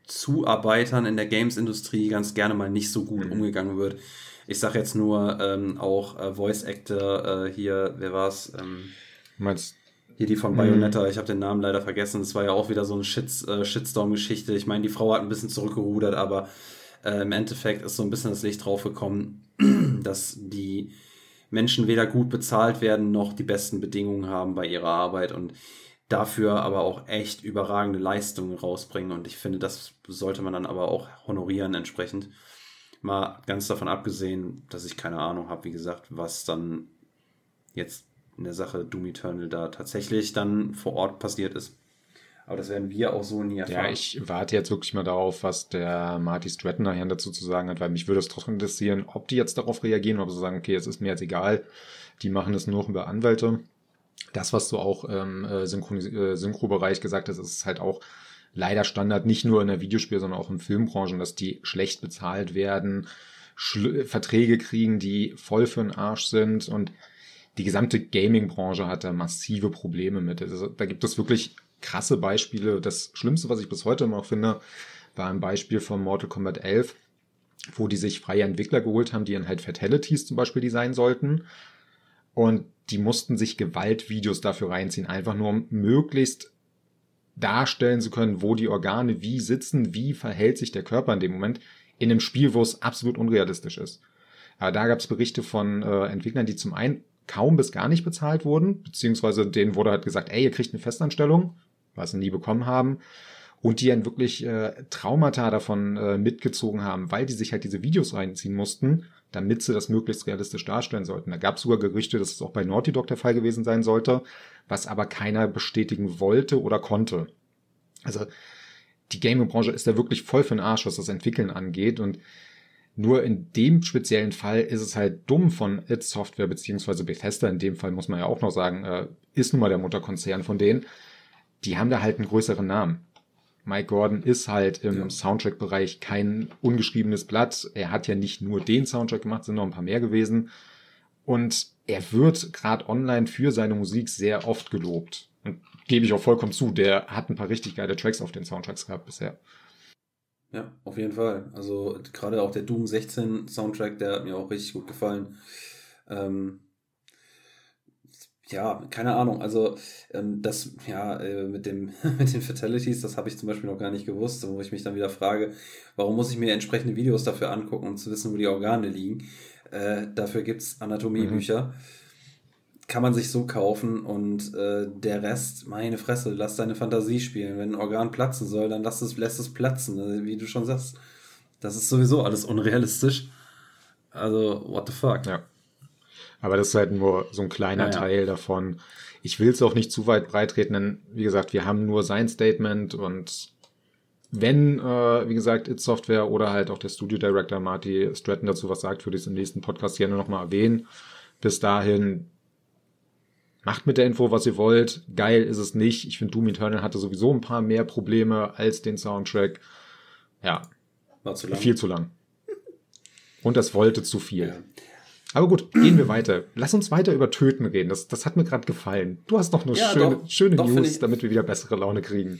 Zuarbeitern in der Games-Industrie ganz gerne mal nicht so gut mhm. umgegangen wird. Ich sag jetzt nur ähm, auch äh, Voice Actor äh, hier, wer war's? Ähm, meinst hier die von Bayonetta, mhm. ich habe den Namen leider vergessen. Das war ja auch wieder so eine Shits, äh, Shitstorm-Geschichte. Ich meine, die Frau hat ein bisschen zurückgerudert, aber äh, im Endeffekt ist so ein bisschen das Licht draufgekommen, <clears throat> dass die Menschen weder gut bezahlt werden noch die besten Bedingungen haben bei ihrer Arbeit und dafür aber auch echt überragende Leistungen rausbringen. Und ich finde, das sollte man dann aber auch honorieren entsprechend. Mal ganz davon abgesehen, dass ich keine Ahnung habe, wie gesagt, was dann jetzt in der Sache Doom Eternal da tatsächlich dann vor Ort passiert ist. Aber das werden wir auch so nie erfahren. Ja, ich warte jetzt wirklich mal darauf, was der Marty Stratton nachher dazu zu sagen hat, weil mich würde es trotzdem interessieren, ob die jetzt darauf reagieren, ob sie sagen, okay, es ist mir jetzt egal, die machen es nur über Anwälte. Das, was du auch im äh, äh, Synchro-Bereich gesagt hast, ist halt auch leider Standard, nicht nur in der Videospiel, sondern auch in Filmbranchen, dass die schlecht bezahlt werden, Verträge kriegen, die voll für den Arsch sind und die gesamte Gaming-Branche hat da massive Probleme mit. Also, da gibt es wirklich krasse Beispiele. Das Schlimmste, was ich bis heute immer noch finde, war ein Beispiel von Mortal Kombat 11, wo die sich freie Entwickler geholt haben, die dann halt Fatalities zum Beispiel designen sollten. Und die mussten sich Gewaltvideos dafür reinziehen, einfach nur um möglichst darstellen zu können, wo die Organe wie sitzen, wie verhält sich der Körper in dem Moment, in einem Spiel, wo es absolut unrealistisch ist. Aber da gab es Berichte von äh, Entwicklern, die zum einen kaum bis gar nicht bezahlt wurden, beziehungsweise denen wurde halt gesagt, ey, ihr kriegt eine Festanstellung, was sie nie bekommen haben. Und die dann wirklich äh, Traumata davon äh, mitgezogen haben, weil die sich halt diese Videos reinziehen mussten, damit sie das möglichst realistisch darstellen sollten. Da gab es sogar Gerüchte, dass es auch bei Naughty Dog der Fall gewesen sein sollte, was aber keiner bestätigen wollte oder konnte. Also die Gaming-Branche ist da wirklich voll für den Arsch, was das Entwickeln angeht. Und nur in dem speziellen Fall ist es halt dumm von It Software beziehungsweise Bethesda, in dem Fall muss man ja auch noch sagen, äh, ist nun mal der Mutterkonzern von denen. Die haben da halt einen größeren Namen. Mike Gordon ist halt im ja. Soundtrack-Bereich kein ungeschriebenes Blatt. Er hat ja nicht nur den Soundtrack gemacht, sind noch ein paar mehr gewesen. Und er wird gerade online für seine Musik sehr oft gelobt. Und gebe ich auch vollkommen zu, der hat ein paar richtig geile Tracks auf den Soundtracks gehabt bisher. Ja, auf jeden Fall. Also gerade auch der Doom 16 Soundtrack, der hat mir auch richtig gut gefallen. Ähm, ja, keine Ahnung. Also ähm, das, ja, äh, mit dem <laughs> mit den Fatalities, das habe ich zum Beispiel noch gar nicht gewusst, wo ich mich dann wieder frage, warum muss ich mir entsprechende Videos dafür angucken, um zu wissen, wo die Organe liegen. Äh, dafür gibt's Anatomiebücher. Mhm kann man sich so kaufen und äh, der Rest, meine Fresse, lass deine Fantasie spielen. Wenn ein Organ platzen soll, dann lass es, lässt es platzen. Also, wie du schon sagst, das ist sowieso alles unrealistisch. Also, what the fuck. Ja. Aber das ist halt nur so ein kleiner ja, Teil davon. Ich will es auch nicht zu weit breitreten, denn wie gesagt, wir haben nur sein Statement und wenn, äh, wie gesagt, It Software oder halt auch der Studio Director Marty Stratton dazu was sagt, würde ich es im nächsten Podcast gerne nochmal erwähnen. Bis dahin, macht mit der Info, was ihr wollt. Geil ist es nicht. Ich finde, Doom Eternal hatte sowieso ein paar mehr Probleme als den Soundtrack. Ja. War zu lang. Viel zu lang. Und das wollte zu viel. Ja. Aber gut, gehen wir weiter. Lass uns weiter über Töten reden. Das, das hat mir gerade gefallen. Du hast noch eine ja, schöne, doch, schöne doch, News, damit wir wieder bessere Laune kriegen.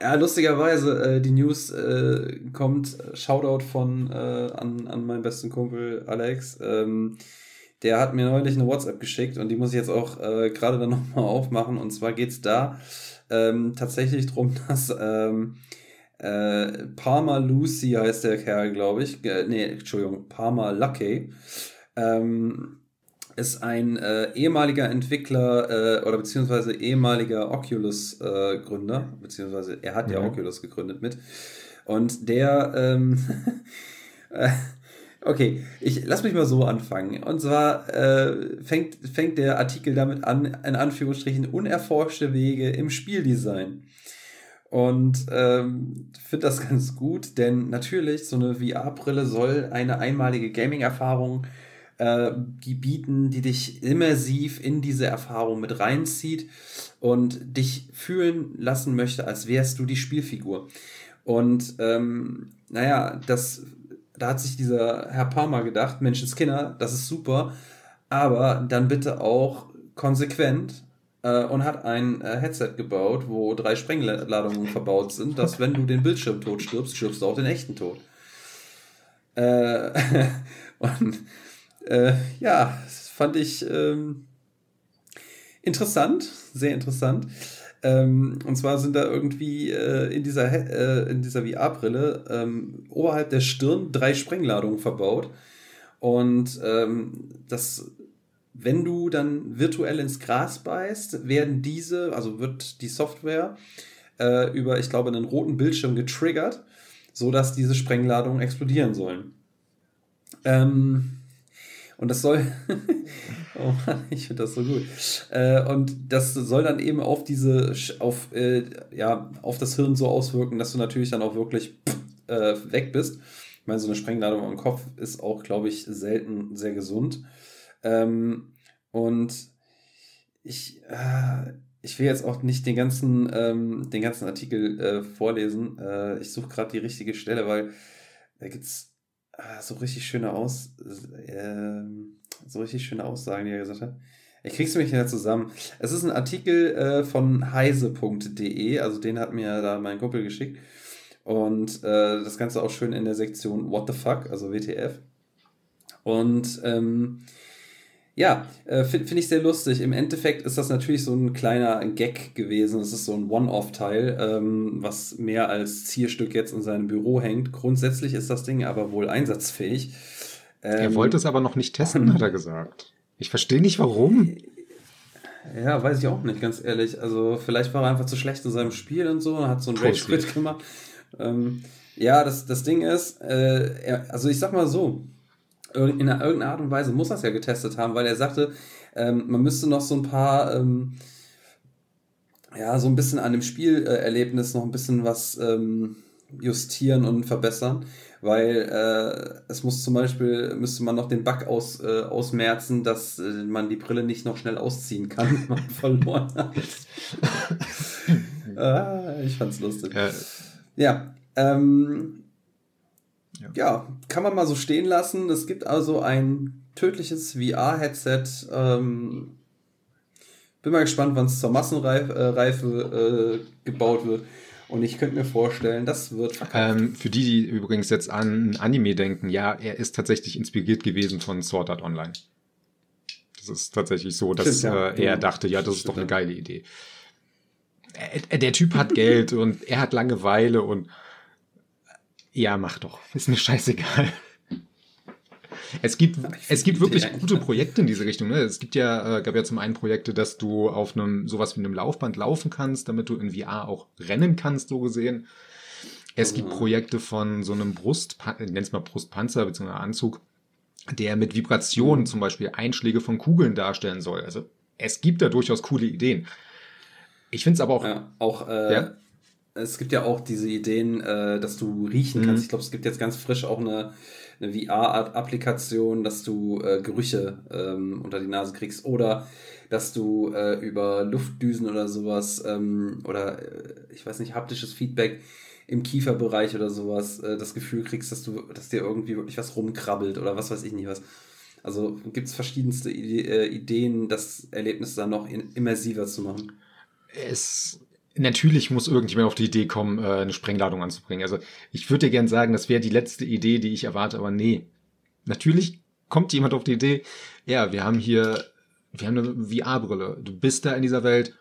Ja, lustigerweise, äh, die News äh, kommt, Shoutout von äh, an, an meinen besten Kumpel Alex. Ähm, der hat mir neulich eine WhatsApp geschickt und die muss ich jetzt auch äh, gerade dann <laughs> nochmal aufmachen. Und zwar geht es da ähm, tatsächlich darum, <laughs> dass ähm, äh, Palmer Lucy heißt der Kerl, glaube ich. Äh, nee, Entschuldigung, Palmer Lucky. Ähm, ist ein äh, ehemaliger Entwickler äh, oder beziehungsweise ehemaliger Oculus-Gründer, äh, beziehungsweise er hat ja mhm. Oculus gegründet mit. Und der, ähm, <laughs> äh, okay, ich lass mich mal so anfangen. Und zwar äh, fängt, fängt der Artikel damit an, in Anführungsstrichen, unerforschte Wege im Spieldesign. Und ähm, finde das <laughs> ganz gut, denn natürlich, so eine VR-Brille soll eine einmalige Gaming-Erfahrung äh, die bieten, die dich immersiv in diese Erfahrung mit reinzieht und dich fühlen lassen möchte, als wärst du die Spielfigur. Und ähm, naja, das, da hat sich dieser Herr Palmer gedacht, Menschenskinder, das ist super, aber dann bitte auch konsequent äh, und hat ein äh, Headset gebaut, wo drei Sprengladungen <laughs> verbaut sind, dass wenn du den Bildschirm tot stirbst, stirbst du auch den echten Tod. Äh, <laughs> und äh, ja, das fand ich ähm, interessant, sehr interessant. Ähm, und zwar sind da irgendwie äh, in dieser, äh, dieser VR-Brille ähm, oberhalb der Stirn drei Sprengladungen verbaut. Und ähm, das, wenn du dann virtuell ins Gras beißt, werden diese, also wird die Software äh, über, ich glaube, einen roten Bildschirm getriggert, sodass diese Sprengladungen explodieren sollen. Ähm, und das soll, <laughs> oh Mann, ich finde das so gut. Äh, und das soll dann eben auf diese, auf, äh, ja, auf das Hirn so auswirken, dass du natürlich dann auch wirklich äh, weg bist. Ich meine, so eine Sprengladung am Kopf ist auch, glaube ich, selten sehr gesund. Ähm, und ich, äh, ich will jetzt auch nicht den ganzen, ähm, den ganzen Artikel äh, vorlesen. Äh, ich suche gerade die richtige Stelle, weil da gibt es so richtig schöne Aus, äh, so richtig schöne Aussagen, die er gesagt hat. Ich krieg's mich ja zusammen. Es ist ein Artikel äh, von heise.de, also den hat mir da mein Kumpel geschickt. Und äh, das Ganze auch schön in der Sektion What the fuck, also WTF. Und ähm, ja, äh, finde find ich sehr lustig. Im Endeffekt ist das natürlich so ein kleiner Gag gewesen. Es ist so ein One-Off-Teil, ähm, was mehr als Zierstück jetzt in seinem Büro hängt. Grundsätzlich ist das Ding aber wohl einsatzfähig. Ähm, er wollte es aber noch nicht testen, hat er <laughs> gesagt. Ich verstehe nicht warum. Ja, weiß ich auch nicht, ganz ehrlich. Also, vielleicht war er einfach zu schlecht in seinem Spiel und so und hat so einen Rage-Quit gemacht. Ähm, ja, das, das Ding ist, äh, er, also ich sag mal so, in irgendeiner Art und Weise muss das ja getestet haben, weil er sagte, ähm, man müsste noch so ein paar, ähm, ja, so ein bisschen an dem Spielerlebnis noch ein bisschen was ähm, justieren und verbessern, weil äh, es muss zum Beispiel, müsste man noch den Bug aus, äh, ausmerzen, dass äh, man die Brille nicht noch schnell ausziehen kann, wenn man <laughs> verloren hat. <laughs> ah, ich fand's lustig. Ja, ja ähm, ja. ja. kann man mal so stehen lassen. Es gibt also ein tödliches VR-Headset. Ähm, bin mal gespannt, wann es zur Massenreife äh, gebaut wird. Und ich könnte mir vorstellen, das wird Ähm, für die, die übrigens jetzt an Anime denken, ja, er ist tatsächlich inspiriert gewesen von Sword Art Online. Das ist tatsächlich so, dass Stimmt, ja. äh, er dachte, ja, das ist doch eine geile Idee. Äh, der Typ hat Geld und er hat Langeweile und ja, mach doch. Ist mir scheißegal. Es gibt, es gibt wirklich gute Projekte in diese Richtung. Ne? Es gibt ja, äh, gab ja zum einen Projekte, dass du auf einem sowas wie einem Laufband laufen kannst, damit du in VR auch rennen kannst, so gesehen. Es gibt Projekte von so einem Brust, nenn's mal Brustpanzer bzw. Anzug, der mit Vibrationen zum Beispiel Einschläge von Kugeln darstellen soll. Also es gibt da durchaus coole Ideen. Ich finde es aber auch. Ja, auch äh, ja? Es gibt ja auch diese Ideen, äh, dass du riechen Mhm. kannst. Ich glaube, es gibt jetzt ganz frisch auch eine, eine VR-Applikation, dass du äh, Gerüche ähm, unter die Nase kriegst oder dass du äh, über Luftdüsen oder sowas ähm, oder äh, ich weiß nicht, haptisches Feedback im Kieferbereich oder sowas äh, das Gefühl kriegst, dass du, dass dir irgendwie wirklich was rumkrabbelt oder was weiß ich nicht was. Also gibt es verschiedenste äh, Ideen, das Erlebnis dann noch immersiver zu machen. es natürlich muss irgendjemand auf die Idee kommen, äh, eine Sprengladung anzubringen. Also ich würde dir gern sagen, das wäre die letzte Idee, die ich erwarte, aber nee. Natürlich kommt jemand auf die Idee, ja, wir haben hier, wir haben eine VR-Brille. Du bist da in dieser Welt.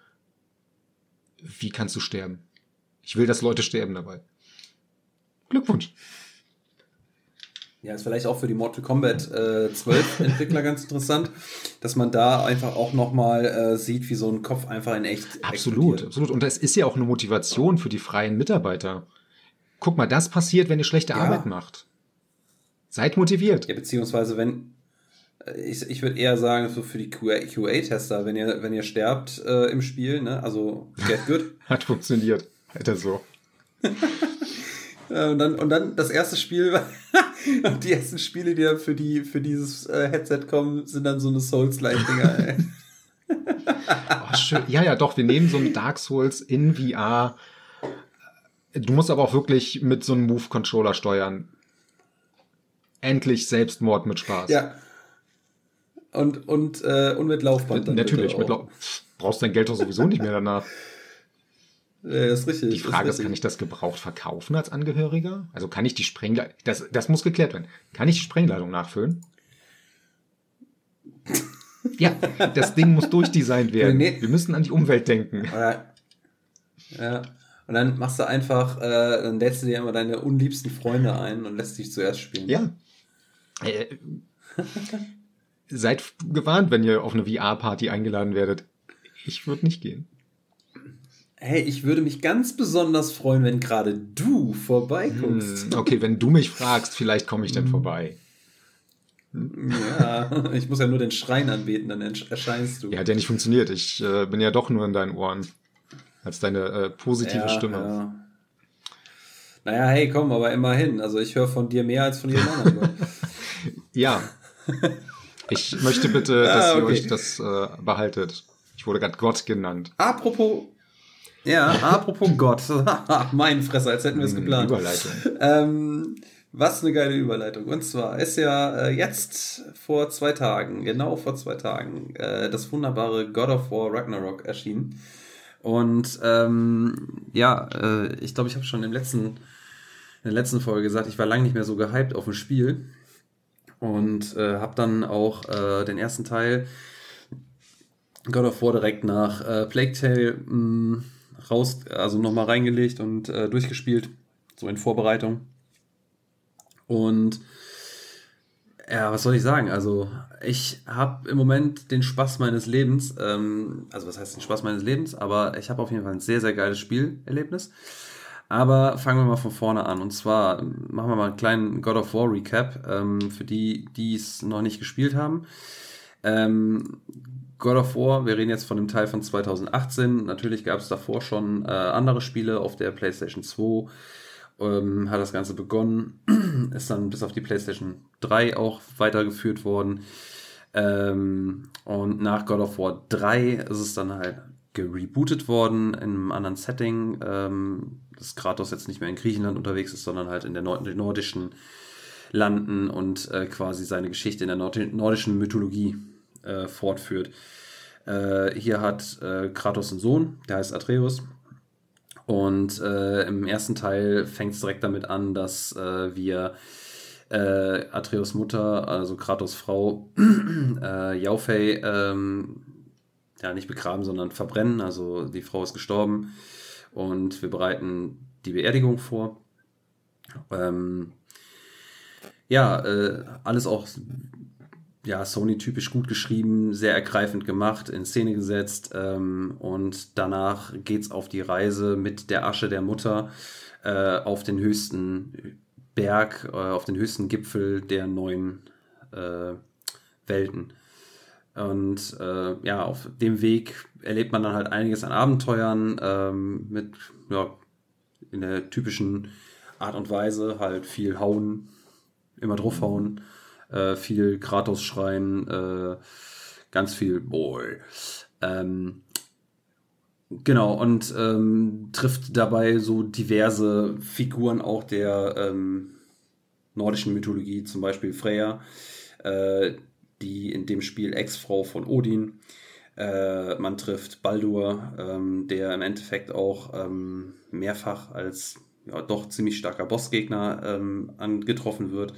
Wie kannst du sterben? Ich will, dass Leute sterben dabei. Glückwunsch. Ja, ist vielleicht auch für die Mortal Kombat äh, 12 <laughs> Entwickler ganz interessant, dass man da einfach auch nochmal äh, sieht, wie so ein Kopf einfach in echt Absolut, explodiert. absolut. Und das ist ja auch eine Motivation für die freien Mitarbeiter. Guck mal, das passiert, wenn ihr schlechte Ja. Arbeit macht. Seid motiviert. Ja, beziehungsweise wenn, äh, ich, ich würde eher sagen, so für die QA-Tester, wenn ihr, wenn ihr sterbt äh, im Spiel, ne, also get good, <laughs> Hat funktioniert. Weiter so. <laughs> Äh, und, dann, und dann das erste Spiel, und <laughs> die ersten Spiele, die da für, die, für dieses äh, Headset kommen, sind dann so eine Souls-like-Dinger. <laughs> Oh, schön. Ja, ja, doch, wir nehmen so ein Dark Souls in VR. Du musst aber auch wirklich mit so einem Move-Controller steuern. Endlich Selbstmord mit Spaß. ja. Und, und, äh, und mit Laufband dann Natürlich, mit. Lau- brauchst dein Geld doch sowieso nicht mehr danach. <laughs> Ja, ist richtig. Die Frage ist, ist kann ich das gebraucht verkaufen als Angehöriger? Also kann ich die Sprengladung, das, das muss geklärt werden. Kann ich die Sprengladung nachfüllen? Ja, das Ding muss durchdesignt <laughs> werden. Nee. Wir müssen an die Umwelt denken. Oder, ja. Und dann machst du einfach, äh, dann lädst du dir immer deine unliebsten Freunde ein und lässt dich zuerst spielen. Ja. Äh, seid gewarnt, wenn ihr auf eine VR-Party eingeladen werdet. Ich würde nicht gehen. Hey, ich würde mich ganz besonders freuen, wenn gerade du vorbeikommst. Hm, okay, wenn du mich fragst, vielleicht komme ich dann vorbei. Ja, <laughs> ich muss ja nur den Schrein anbeten, dann ersch- erscheinst du. Ja, hat ja nicht funktioniert. Ich äh, bin ja doch nur in deinen Ohren. Als deine äh, positive Ja, Stimme. Ja. Naja, hey, komm, aber immerhin. Also ich höre von dir mehr als von jedem <laughs> anderen. Ja. Ich möchte bitte, <laughs> Ah, dass ihr okay. euch das äh, behaltet. Ich wurde gerade Gott genannt. apropos, ja, apropos Gott. <laughs> mein Fresser, als hätten wir es Hm, geplant. Überleitung. Ähm, was eine geile Überleitung. Und zwar ist ja äh, jetzt vor zwei Tagen, genau vor zwei Tagen, äh, das wunderbare God of War Ragnarok erschienen. Und ähm, ja, äh, ich glaube, ich habe schon im letzten, in der letzten Folge gesagt, ich war lange nicht mehr so gehypt auf ein Spiel. Und äh, habe dann auch äh, den ersten Teil God of War direkt nach äh, Plague Tale mh, raus, also nochmal reingelegt und äh, durchgespielt, so in Vorbereitung. Und ja, was soll ich sagen? Also, ich habe im Moment den Spaß meines Lebens. Ähm, also, was heißt den Spaß meines Lebens? Aber ich habe auf jeden Fall ein sehr, sehr geiles Spielerlebnis. Aber fangen wir mal von vorne an. Und zwar machen wir mal einen kleinen God of War Recap ähm, für die, die es noch nicht gespielt haben. Ähm, God of War, wir reden jetzt von dem Teil von 2018. Natürlich gab es davor schon äh, andere Spiele auf der PlayStation 2. Ähm, hat das Ganze begonnen, <clears throat> ist dann bis auf die PlayStation 3 auch weitergeführt worden. Ähm, und nach God of War 3 ist es dann halt gerebootet worden in einem anderen Setting, ähm, dass Kratos jetzt nicht mehr in Griechenland unterwegs ist, sondern halt in der Nord nordischen Landen und äh, quasi seine Geschichte in der Nord nordischen Mythologie äh, fortführt. Äh, hier hat äh, Kratos einen Sohn, der heißt Atreus. Und äh, im ersten Teil fängt es direkt damit an, dass äh, wir Atreus Mutter, also Kratos Frau, <clears throat> äh, Jaufei, ähm, ja, nicht begraben, sondern verbrennen. Also die Frau ist gestorben und wir bereiten die Beerdigung vor. Ähm, ja, äh, alles auch ja, Sony-typisch gut geschrieben, sehr ergreifend gemacht, in Szene gesetzt. Ähm, und danach geht's auf die Reise mit der Asche der Mutter äh, auf den höchsten Berg, äh, auf den höchsten Gipfel der neuen äh, Welten. Und äh, ja, auf dem Weg erlebt man dann halt einiges an Abenteuern ähm, mit ja, in der typischen Art und Weise halt viel hauen, immer draufhauen, äh, viel Kratos schreien, äh, ganz viel Boy. Ähm, genau, und ähm, trifft dabei so diverse Figuren auch der ähm, nordischen Mythologie, zum Beispiel Freya, äh, die in dem Spiel Ex-Frau von Odin. Äh, man trifft Baldur, ähm, der im Endeffekt auch ähm, mehrfach als ja, doch ziemlich starker Bossgegner ähm, angetroffen wird,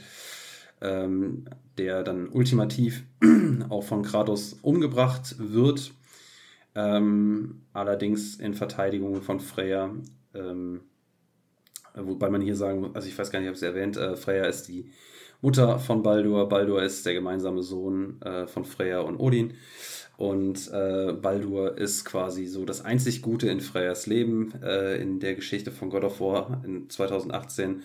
ähm, der dann ultimativ <clears throat> auch von Kratos umgebracht wird. Ähm, allerdings in Verteidigung von Freya, ähm, wobei man hier sagen, also ich weiß gar nicht, ob es erwähnt, äh, Freya ist die Mutter von Baldur, Baldur ist der gemeinsame Sohn äh, von Freya und Odin. Und äh, Baldur ist quasi so das einzig Gute in Freyas Leben äh, in der Geschichte von God of War in 2018.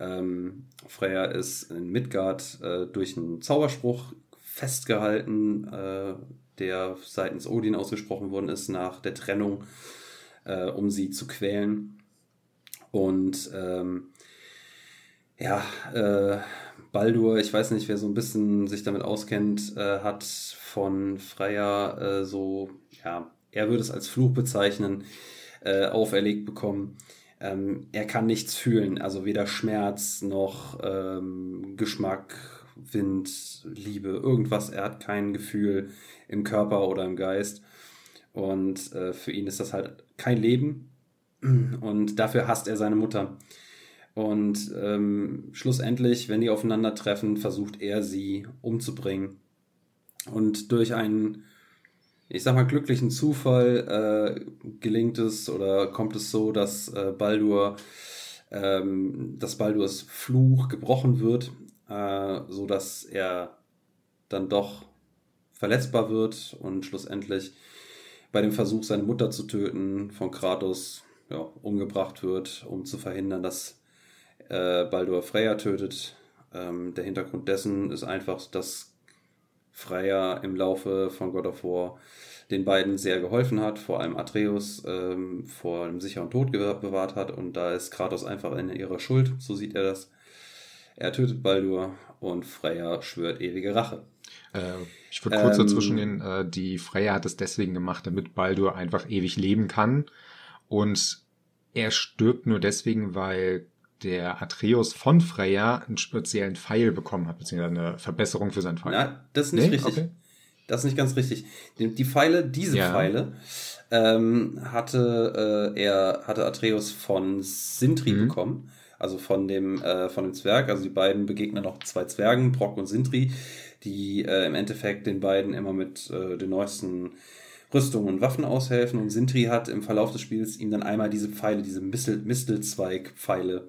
Ähm, Freya ist in Midgard äh, durch einen Zauberspruch festgehalten, äh, der seitens Odin ausgesprochen worden ist nach der Trennung, äh, um sie zu quälen. Und ähm, ja, äh, Baldur, ich weiß nicht, wer so ein bisschen sich damit auskennt, äh, hat von Freya äh, so, ja, er würde es als Fluch bezeichnen, äh, auferlegt bekommen. Ähm, er kann nichts fühlen, also weder Schmerz noch ähm, Geschmack, Wind, Liebe, irgendwas. Er hat kein Gefühl im Körper oder im Geist. Und äh, für ihn ist das halt kein Leben. Und dafür hasst er seine Mutter. Und ähm, schlussendlich, wenn die aufeinandertreffen, versucht er sie umzubringen. Und durch einen, ich sag mal, glücklichen Zufall äh, gelingt es oder kommt es so, dass äh, Baldur, ähm, dass Baldurs Fluch gebrochen wird, äh, so dass er dann doch verletzbar wird und schlussendlich bei dem Versuch, seine Mutter zu töten, von Kratos ja, umgebracht wird, um zu verhindern, dass äh, Baldur Freya tötet. Ähm, der Hintergrund dessen ist einfach, dass Freya im Laufe von God of War den beiden sehr geholfen hat, vor allem Atreus ähm, vor einem sicheren Tod bewahrt hat und da ist Kratos einfach in ihrer Schuld, so sieht er das. Er tötet Baldur und Freya schwört ewige Rache. Äh, ich würde kurz ähm, dazwischen gehen, äh, die Freya hat es deswegen gemacht, damit Baldur einfach ewig leben kann und er stirbt nur deswegen, weil der Atreus von Freya einen speziellen Pfeil bekommen hat, beziehungsweise eine Verbesserung für seinen Pfeil. Na, das ist nicht nee? richtig. Okay. Das ist nicht ganz richtig. Die, Pfeile, diese ja. Pfeile, ähm, hatte äh, er hatte Atreus von Sintri mhm. bekommen, also von dem äh, von dem Zwerg. Also die beiden begegnen noch zwei Zwergen, Brock und Sintri, die äh, im Endeffekt den beiden immer mit äh, den neuesten Rüstungen und Waffen aushelfen. Und Sintri hat im Verlauf des Spiels ihm dann einmal diese Pfeile, diese Mistelzweig-Pfeile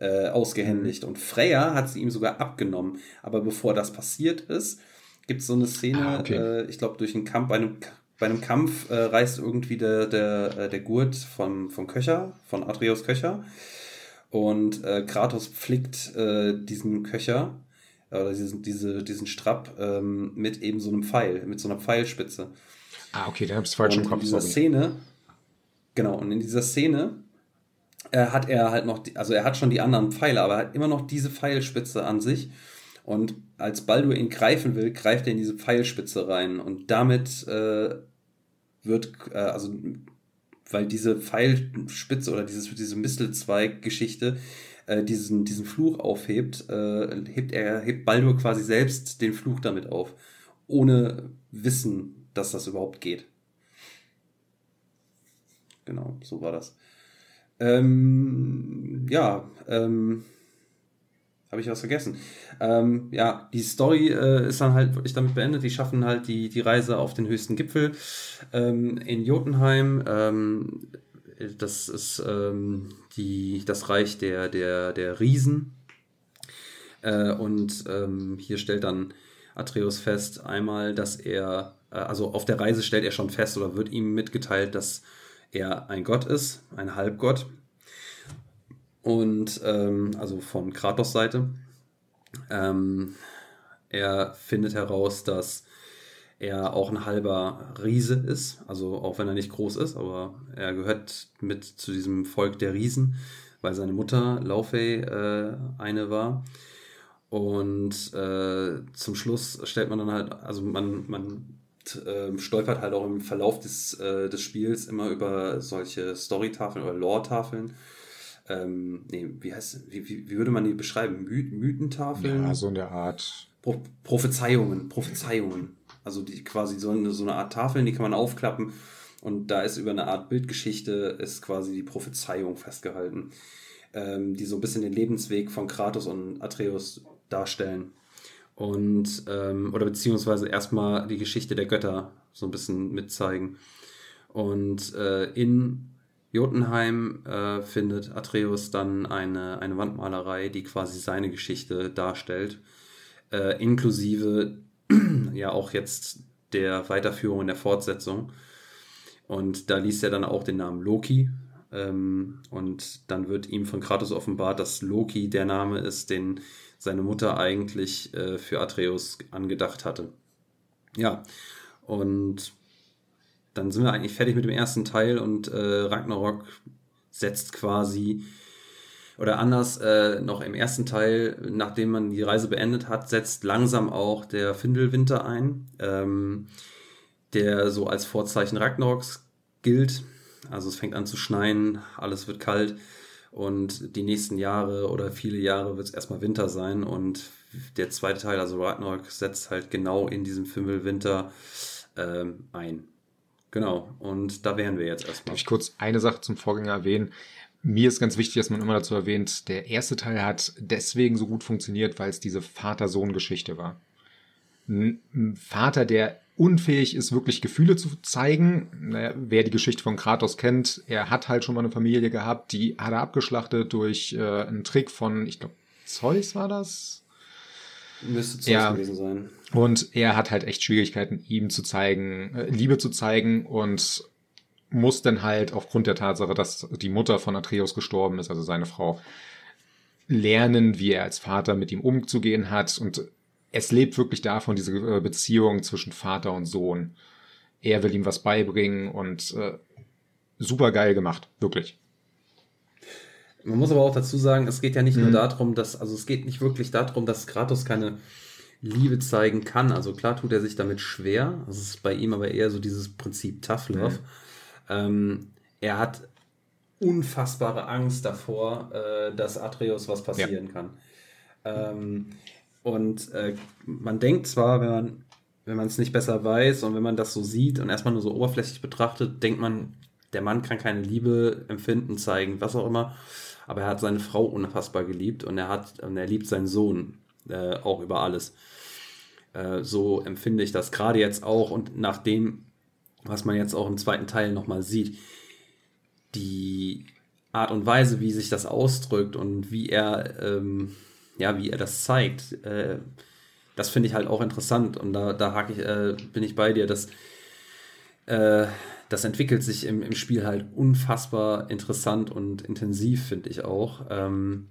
äh, ausgehändigt. Und Freya hat sie ihm sogar abgenommen. Aber bevor das passiert ist, gibt es so eine Szene, ah, okay. äh, ich glaube, durch einen Kampf, bei einem, bei einem Kampf äh, reißt irgendwie der, der, äh, der Gurt vom, vom Köcher, von Atreus Köcher. Und äh, Kratos pflegt äh, diesen Köcher oder diesen, diese, diesen Strapp ähm, mit eben so einem Pfeil, mit so einer Pfeilspitze. Ah, okay, dann hab's falsch im Kopf. In dieser sorry. Szene, genau, und in dieser Szene äh, hat er halt noch, die, also er hat schon die anderen Pfeile, aber er hat immer noch diese Pfeilspitze an sich. Und als Baldur ihn greifen will, greift er in diese Pfeilspitze rein. Und damit äh, wird, äh, also, weil diese Pfeilspitze oder dieses, diese Mistelzweig-Geschichte äh, diesen, diesen Fluch aufhebt, äh, hebt er, hebt Baldur quasi selbst den Fluch damit auf. Ohne Wissen, dass das überhaupt geht. Genau, so war das. Ähm, ja, ähm, habe ich was vergessen. Ähm, ja, die Story äh, ist dann halt wirklich damit beendet. Die schaffen halt die, die Reise auf den höchsten Gipfel ähm, in Jotunheim. Ähm, das ist ähm, die, das Reich der, der, der Riesen. Äh, und ähm, hier stellt dann Atreus fest, einmal, dass er, äh, also auf der Reise stellt er schon fest oder wird ihm mitgeteilt, dass er ein Gott ist, ein Halbgott. Und ähm, also von Kratos Seite. Ähm, er findet heraus, dass er auch ein halber Riese ist, also auch wenn er nicht groß ist, aber er gehört mit zu diesem Volk der Riesen, weil seine Mutter Laufey äh, eine war. Und äh, zum Schluss stellt man dann halt, also man, man äh, stolpert halt auch im Verlauf des, äh, des Spiels immer über solche Storytafeln oder Lore-Tafeln. Ähm, nee, wie heißt, wie, wie, wie würde man die beschreiben? My Mythentafeln? Ja, so in der Art. Pro Prophezeiungen, Prophezeiungen. Also die quasi so eine, so eine Art Tafeln, die kann man aufklappen und da ist über eine Art Bildgeschichte ist quasi die Prophezeiung festgehalten, ähm, die so ein bisschen den Lebensweg von Kratos und Atreus darstellen. Und, ähm, oder beziehungsweise erstmal die Geschichte der Götter so ein bisschen mitzeigen. Und äh, in Jotunheim äh, findet Atreus dann eine, eine Wandmalerei, die quasi seine Geschichte darstellt, äh, inklusive <clears throat> ja auch jetzt der Weiterführung und der Fortsetzung. Und da liest er dann auch den Namen Loki. Ähm, und dann wird ihm von Kratos offenbart, dass Loki der Name ist, den seine Mutter eigentlich äh, für Atreus angedacht hatte. Ja, und dann sind wir eigentlich fertig mit dem ersten Teil und äh, Ragnarok setzt quasi oder anders, äh, noch im ersten Teil, nachdem man die Reise beendet hat, setzt langsam auch der Findelwinter ein, ähm, der so als Vorzeichen Ragnaroks gilt. Also es fängt an zu schneien, alles wird kalt und die nächsten Jahre oder viele Jahre wird es erstmal Winter sein und der zweite Teil, also Ragnarok, setzt halt genau in diesem Findelwinter ähm, ein. Genau, und da wären wir jetzt erstmal. Darf ich kurz eine Sache zum Vorgänger erwähnen? Mir ist ganz wichtig, dass man immer dazu erwähnt, der erste Teil hat deswegen so gut funktioniert, weil es diese Vater-Sohn-Geschichte war. Ein Vater, der unfähig ist, wirklich Gefühle zu zeigen. Naja, wer die Geschichte von Kratos kennt, er hat halt schon mal eine Familie gehabt, die hat er abgeschlachtet durch äh, einen Trick von, ich glaube, Zeus war das? Müsste Zeus ja. gewesen sein. Und er hat halt echt Schwierigkeiten, ihm zu zeigen, äh, Liebe zu zeigen und muss dann halt aufgrund der Tatsache, dass die Mutter von Atreus gestorben ist, also seine Frau, lernen, wie er als Vater mit ihm umzugehen hat. Und es lebt wirklich davon, diese äh, Beziehung zwischen Vater und Sohn. Er will ihm was beibringen und äh, super geil gemacht, wirklich. Man muss aber auch dazu sagen, es geht ja nicht mhm. nur darum, dass, also es geht nicht wirklich darum, dass Kratos keine Liebe zeigen kann. Also klar tut er sich damit schwer. Das ist bei ihm aber eher so dieses Prinzip Tough Love. Mhm. Ähm, er hat unfassbare Angst davor, äh, dass Atreus was passieren ja. kann. Ähm, und äh, man denkt zwar, wenn man wenn man es nicht besser weiß und wenn man das so sieht und erstmal nur so oberflächlich betrachtet, denkt man, der Mann kann keine Liebe empfinden, zeigen, was auch immer. Aber er hat seine Frau unfassbar geliebt und er hat und er liebt seinen Sohn äh, auch über alles. Äh, so empfinde ich das gerade jetzt auch und nachdem was man jetzt auch im zweiten Teil nochmal sieht, die Art und Weise, wie sich das ausdrückt und wie er, ähm, ja, wie er das zeigt, äh, das finde ich halt auch interessant und da, da hake ich, äh, bin ich bei dir, dass äh, das entwickelt sich im, im Spiel halt unfassbar interessant und intensiv, finde ich auch. Ähm,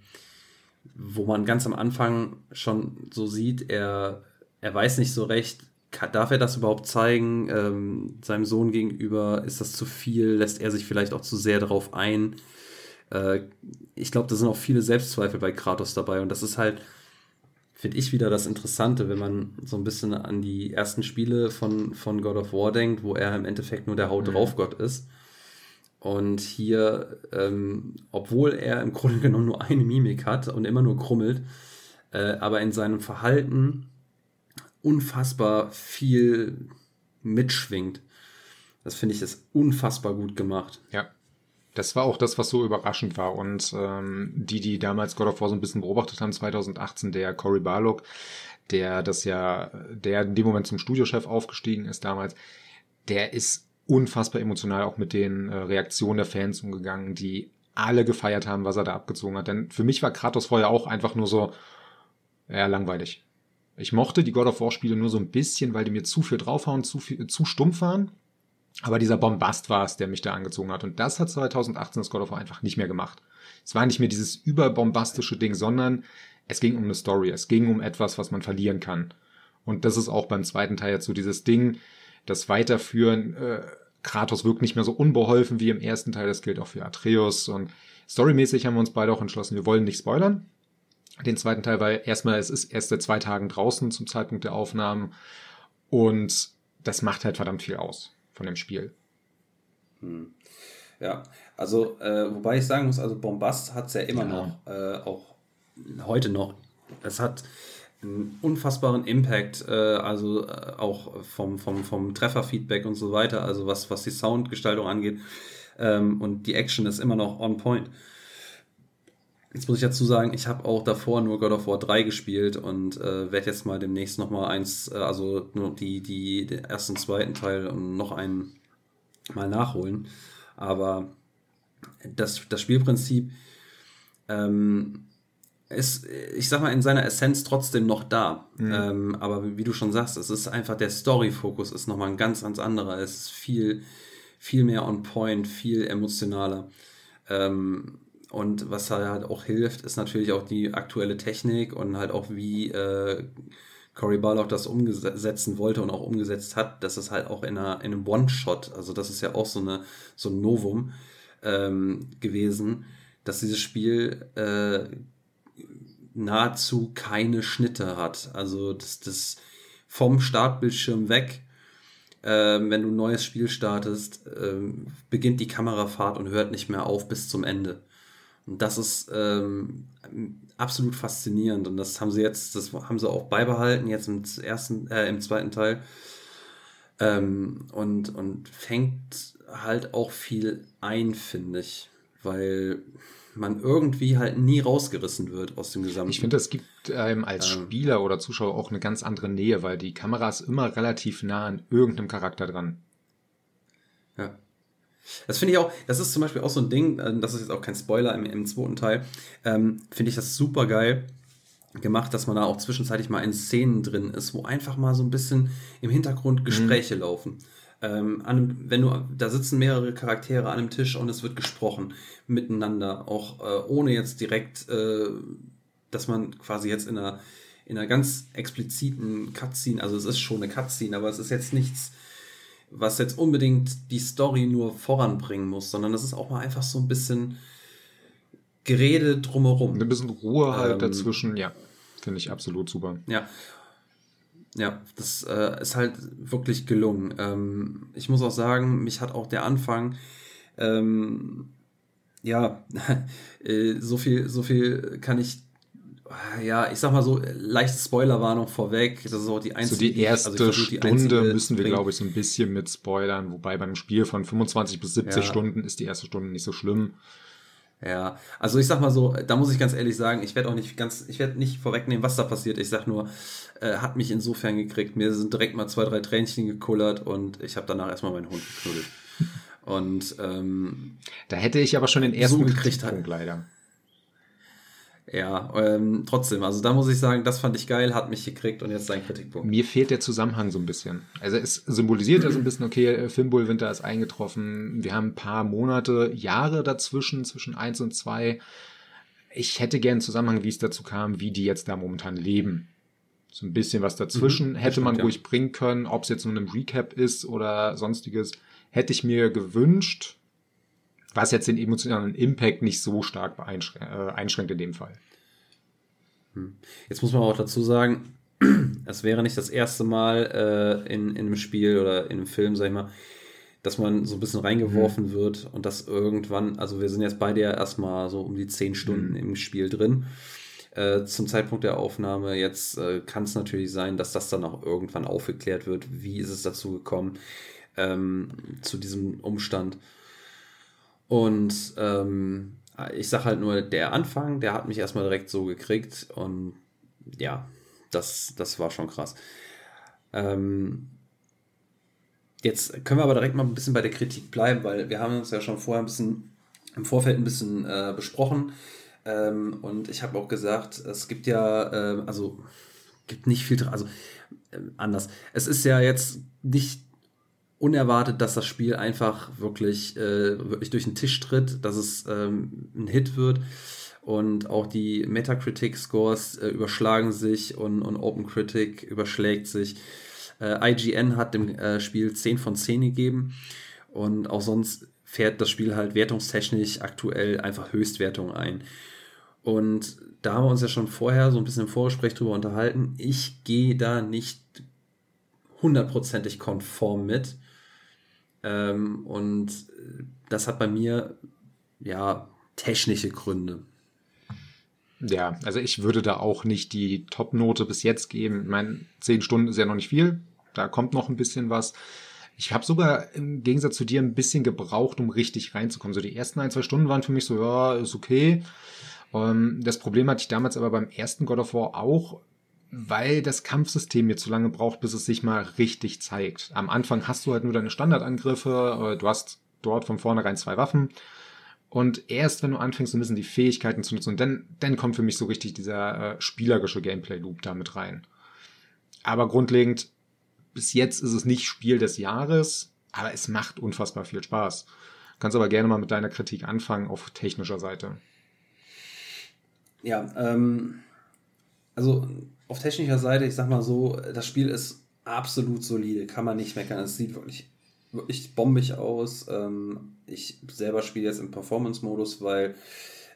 wo man ganz am Anfang schon so sieht, er, er weiß nicht so recht, darf er das überhaupt zeigen ähm, seinem Sohn gegenüber? Ist das zu viel? Lässt er sich vielleicht auch zu sehr darauf ein? Äh, ich glaube, da sind auch viele Selbstzweifel bei Kratos dabei und das ist halt, finde ich, wieder das Interessante, wenn man so ein bisschen an die ersten Spiele von, von God of War denkt, wo er im Endeffekt nur der Haut mhm. drauf Gott ist. Und hier, ähm, obwohl er im Grunde <laughs> genommen nur eine Mimik hat und immer nur krummelt, äh, aber in seinem Verhalten unfassbar viel mitschwingt. Das finde ich ist unfassbar gut gemacht. Ja. Das war auch das, was so überraschend war. Und ähm, die, die damals God of War so ein bisschen beobachtet haben, 2018, der Cory Barlog, der das ja, der in dem Moment zum Studiochef aufgestiegen ist damals, der ist unfassbar emotional auch mit den äh, Reaktionen der Fans umgegangen, die alle gefeiert haben, was er da abgezogen hat. Denn für mich war Kratos vorher auch einfach nur so, ja, langweilig. Ich mochte die God of War Spiele nur so ein bisschen, weil die mir zu viel draufhauen, zu, viel, zu stumpf waren. Aber dieser Bombast war es, der mich da angezogen hat. Und das hat 2018 das God of War einfach nicht mehr gemacht. Es war nicht mehr dieses überbombastische Ding, sondern es ging um eine Story. Es ging um etwas, was man verlieren kann. Und das ist auch beim zweiten Teil jetzt so dieses Ding, das Weiterführen. Äh, Kratos wirkt nicht mehr so unbeholfen wie im ersten Teil. Das gilt auch für Atreus. Und storymäßig haben wir uns beide auch entschlossen, wir wollen nicht spoilern. Den zweiten Teil, weil erstmal, es ist erst seit zwei Tagen draußen zum Zeitpunkt der Aufnahmen. Und das macht halt verdammt viel aus von dem Spiel. Hm. Ja, also, äh, wobei ich sagen muss, also Bombast hat es ja immer ja. noch, äh, auch heute noch. Es hat einen unfassbaren Impact, äh, also äh, auch vom, vom, vom Trefferfeedback und so weiter, also was, was die Soundgestaltung angeht. Ähm, und die Action ist immer noch on point. Jetzt muss ich dazu sagen, ich habe auch davor nur God of War 3 gespielt und äh, werde jetzt mal demnächst noch mal eins, äh, also nur die, die, den ersten, zweiten Teil und noch einen mal nachholen. Aber das, das Spielprinzip ähm, ist, ich sag mal, in seiner Essenz trotzdem noch da. Mhm. Ähm, aber wie du schon sagst, es ist einfach der Story-Fokus ist nochmal ein ganz, ganz anderer. Es ist viel, viel mehr on point, viel emotionaler. Ähm, und was halt auch hilft, ist natürlich auch die aktuelle Technik und halt auch wie äh, Cory Barlock das umsetzen wollte und auch umgesetzt hat, dass es halt auch in, einer, in einem One-Shot, also das ist ja auch so, eine, so ein Novum ähm, gewesen, dass dieses Spiel äh, nahezu keine Schnitte hat. Also das, das vom Startbildschirm weg, äh, wenn du ein neues Spiel startest, äh, beginnt die Kamerafahrt und hört nicht mehr auf bis zum Ende. Und das ist ähm, absolut faszinierend. Und das haben sie jetzt, das haben sie auch beibehalten, jetzt im ersten, äh, im zweiten Teil. Ähm, und, und fängt halt auch viel ein, finde ich. Weil man irgendwie halt nie rausgerissen wird aus dem Gesamten. Ich finde, es gibt einem als ähm, Spieler oder Zuschauer auch eine ganz andere Nähe, weil die Kamera ist immer relativ nah an irgendeinem Charakter dran. Ja. Das finde ich auch, das ist zum Beispiel auch so ein Ding, äh, das ist jetzt auch kein Spoiler im, im zweiten Teil, ähm, finde ich das super geil gemacht, dass man da auch zwischenzeitlich mal in Szenen drin ist, wo einfach mal so ein bisschen im Hintergrund mhm. Gespräche mhm. laufen. Ähm, einem, wenn du, da sitzen mehrere Charaktere an einem Tisch und es wird gesprochen miteinander, auch äh, ohne jetzt direkt, äh, dass man quasi jetzt in einer, in einer ganz expliziten Cutscene, also es ist schon eine Cutscene, aber es ist jetzt nichts, was jetzt unbedingt die Story nur voranbringen muss, sondern es ist auch mal einfach so ein bisschen Gerede drumherum. Ein bisschen Ruhe halt ähm, dazwischen, ja. Finde ich absolut super. Ja. Ja, das äh, ist halt wirklich gelungen. Ähm, ich muss auch sagen, mich hat auch der Anfang, ähm, ja, <laughs> äh, so viel, so viel kann ich ja, ich sag mal so, leichte Spoilerwarnung vorweg. Das ist auch die einzige. So die erste also die Stunde müssen wir, glaube ich, so ein bisschen mit spoilern. Wobei beim Spiel von 25 bis 70 ja. Stunden ist die erste Stunde nicht so schlimm. Ja, also ich sag mal so, da muss ich ganz ehrlich sagen, ich werde auch nicht ganz, ich werde nicht vorwegnehmen, was da passiert. Ich sag nur, äh, hat mich insofern gekriegt. Mir sind direkt mal zwei, drei Tränchen gekullert und ich habe danach erstmal meinen Hund geknuddelt. <laughs> Und ähm, da hätte ich aber schon den ersten so gekriegt Punkt leider. Ja, ähm, trotzdem, also da muss ich sagen, das fand ich geil, hat mich gekriegt und jetzt sein Kritikpunkt. Mir fehlt der Zusammenhang so ein bisschen. Also es symbolisiert ja so ein bisschen, okay, äh, Fimbulwinter ist eingetroffen, wir haben ein paar Monate, Jahre dazwischen, zwischen eins und zwei. Ich hätte gern einen Zusammenhang, wie es dazu kam, wie die jetzt da momentan leben. So ein bisschen was dazwischen mhm, hätte stimmt, man ruhig ja. bringen können, ob es jetzt nur ein Recap ist oder sonstiges, hätte ich mir gewünscht was jetzt den emotionalen Impact nicht so stark äh, einschränkt in dem Fall. Hm. Jetzt muss man auch dazu sagen, <clears throat> es wäre nicht das erste Mal äh, in, in einem Spiel oder in einem Film, sag ich mal, dass man so ein bisschen reingeworfen mhm. wird und das irgendwann, also wir sind jetzt beide ja erstmal so um die zehn Stunden mhm. im Spiel drin. Äh, zum Zeitpunkt der Aufnahme jetzt äh, kann es natürlich sein, dass das dann auch irgendwann aufgeklärt wird. Wie ist es dazu gekommen, ähm, zu diesem Umstand? Und ähm, ich sag halt nur, der Anfang, der hat mich erstmal direkt so gekriegt und ja, das, das war schon krass. Ähm, jetzt können wir aber direkt mal ein bisschen bei der Kritik bleiben, weil wir haben uns ja schon vorher ein bisschen im Vorfeld ein bisschen äh, besprochen. Ähm, und ich habe auch gesagt, es gibt ja, äh, also gibt nicht viel, also äh, anders. Es ist ja jetzt nicht unerwartet, dass das Spiel einfach wirklich, äh, wirklich durch den Tisch tritt, dass es ähm, ein Hit wird. und auch die Metacritic-Scores äh, überschlagen sich und, und OpenCritic überschlägt sich. Äh, IGN hat dem äh, Spiel 10 von 10 gegeben und auch sonst fährt das Spiel halt wertungstechnisch aktuell einfach Höchstwertung ein. Und da haben wir uns ja schon vorher so ein bisschen im Vorgespräch drüber unterhalten. Ich gehe da nicht hundertprozentig konform mit. Ähm, und das hat bei mir ja technische Gründe. Ja, also ich würde da auch nicht die Top-Note bis jetzt geben. Ich meine, zehn Stunden ist ja noch nicht viel. Da kommt noch ein bisschen was. Ich habe sogar im Gegensatz zu dir ein bisschen gebraucht, um richtig reinzukommen. So die ersten ein, zwei Stunden waren für mich so, ja, ist okay. Ähm, das Problem hatte ich damals aber beim ersten God of War auch, weil das Kampfsystem mir zu lange braucht, bis es sich mal richtig zeigt. Am Anfang hast du halt nur deine Standardangriffe, äh, du hast dort von vornherein zwei Waffen. Und erst wenn du anfängst, ein bisschen die Fähigkeiten zu nutzen, dann, dann kommt für mich so richtig dieser äh, spielerische Gameplay-Loop da mit rein. Aber grundlegend, bis jetzt ist es nicht Spiel des Jahres, aber es macht unfassbar viel Spaß. Kannst aber gerne mal mit deiner Kritik anfangen auf technischer Seite. Ja, ähm, also auf technischer Seite, ich sag mal so, das Spiel ist absolut solide, kann man nicht meckern. Es sieht wirklich, wirklich bombig aus. Ähm, ich selber spiele jetzt im Performance-Modus, weil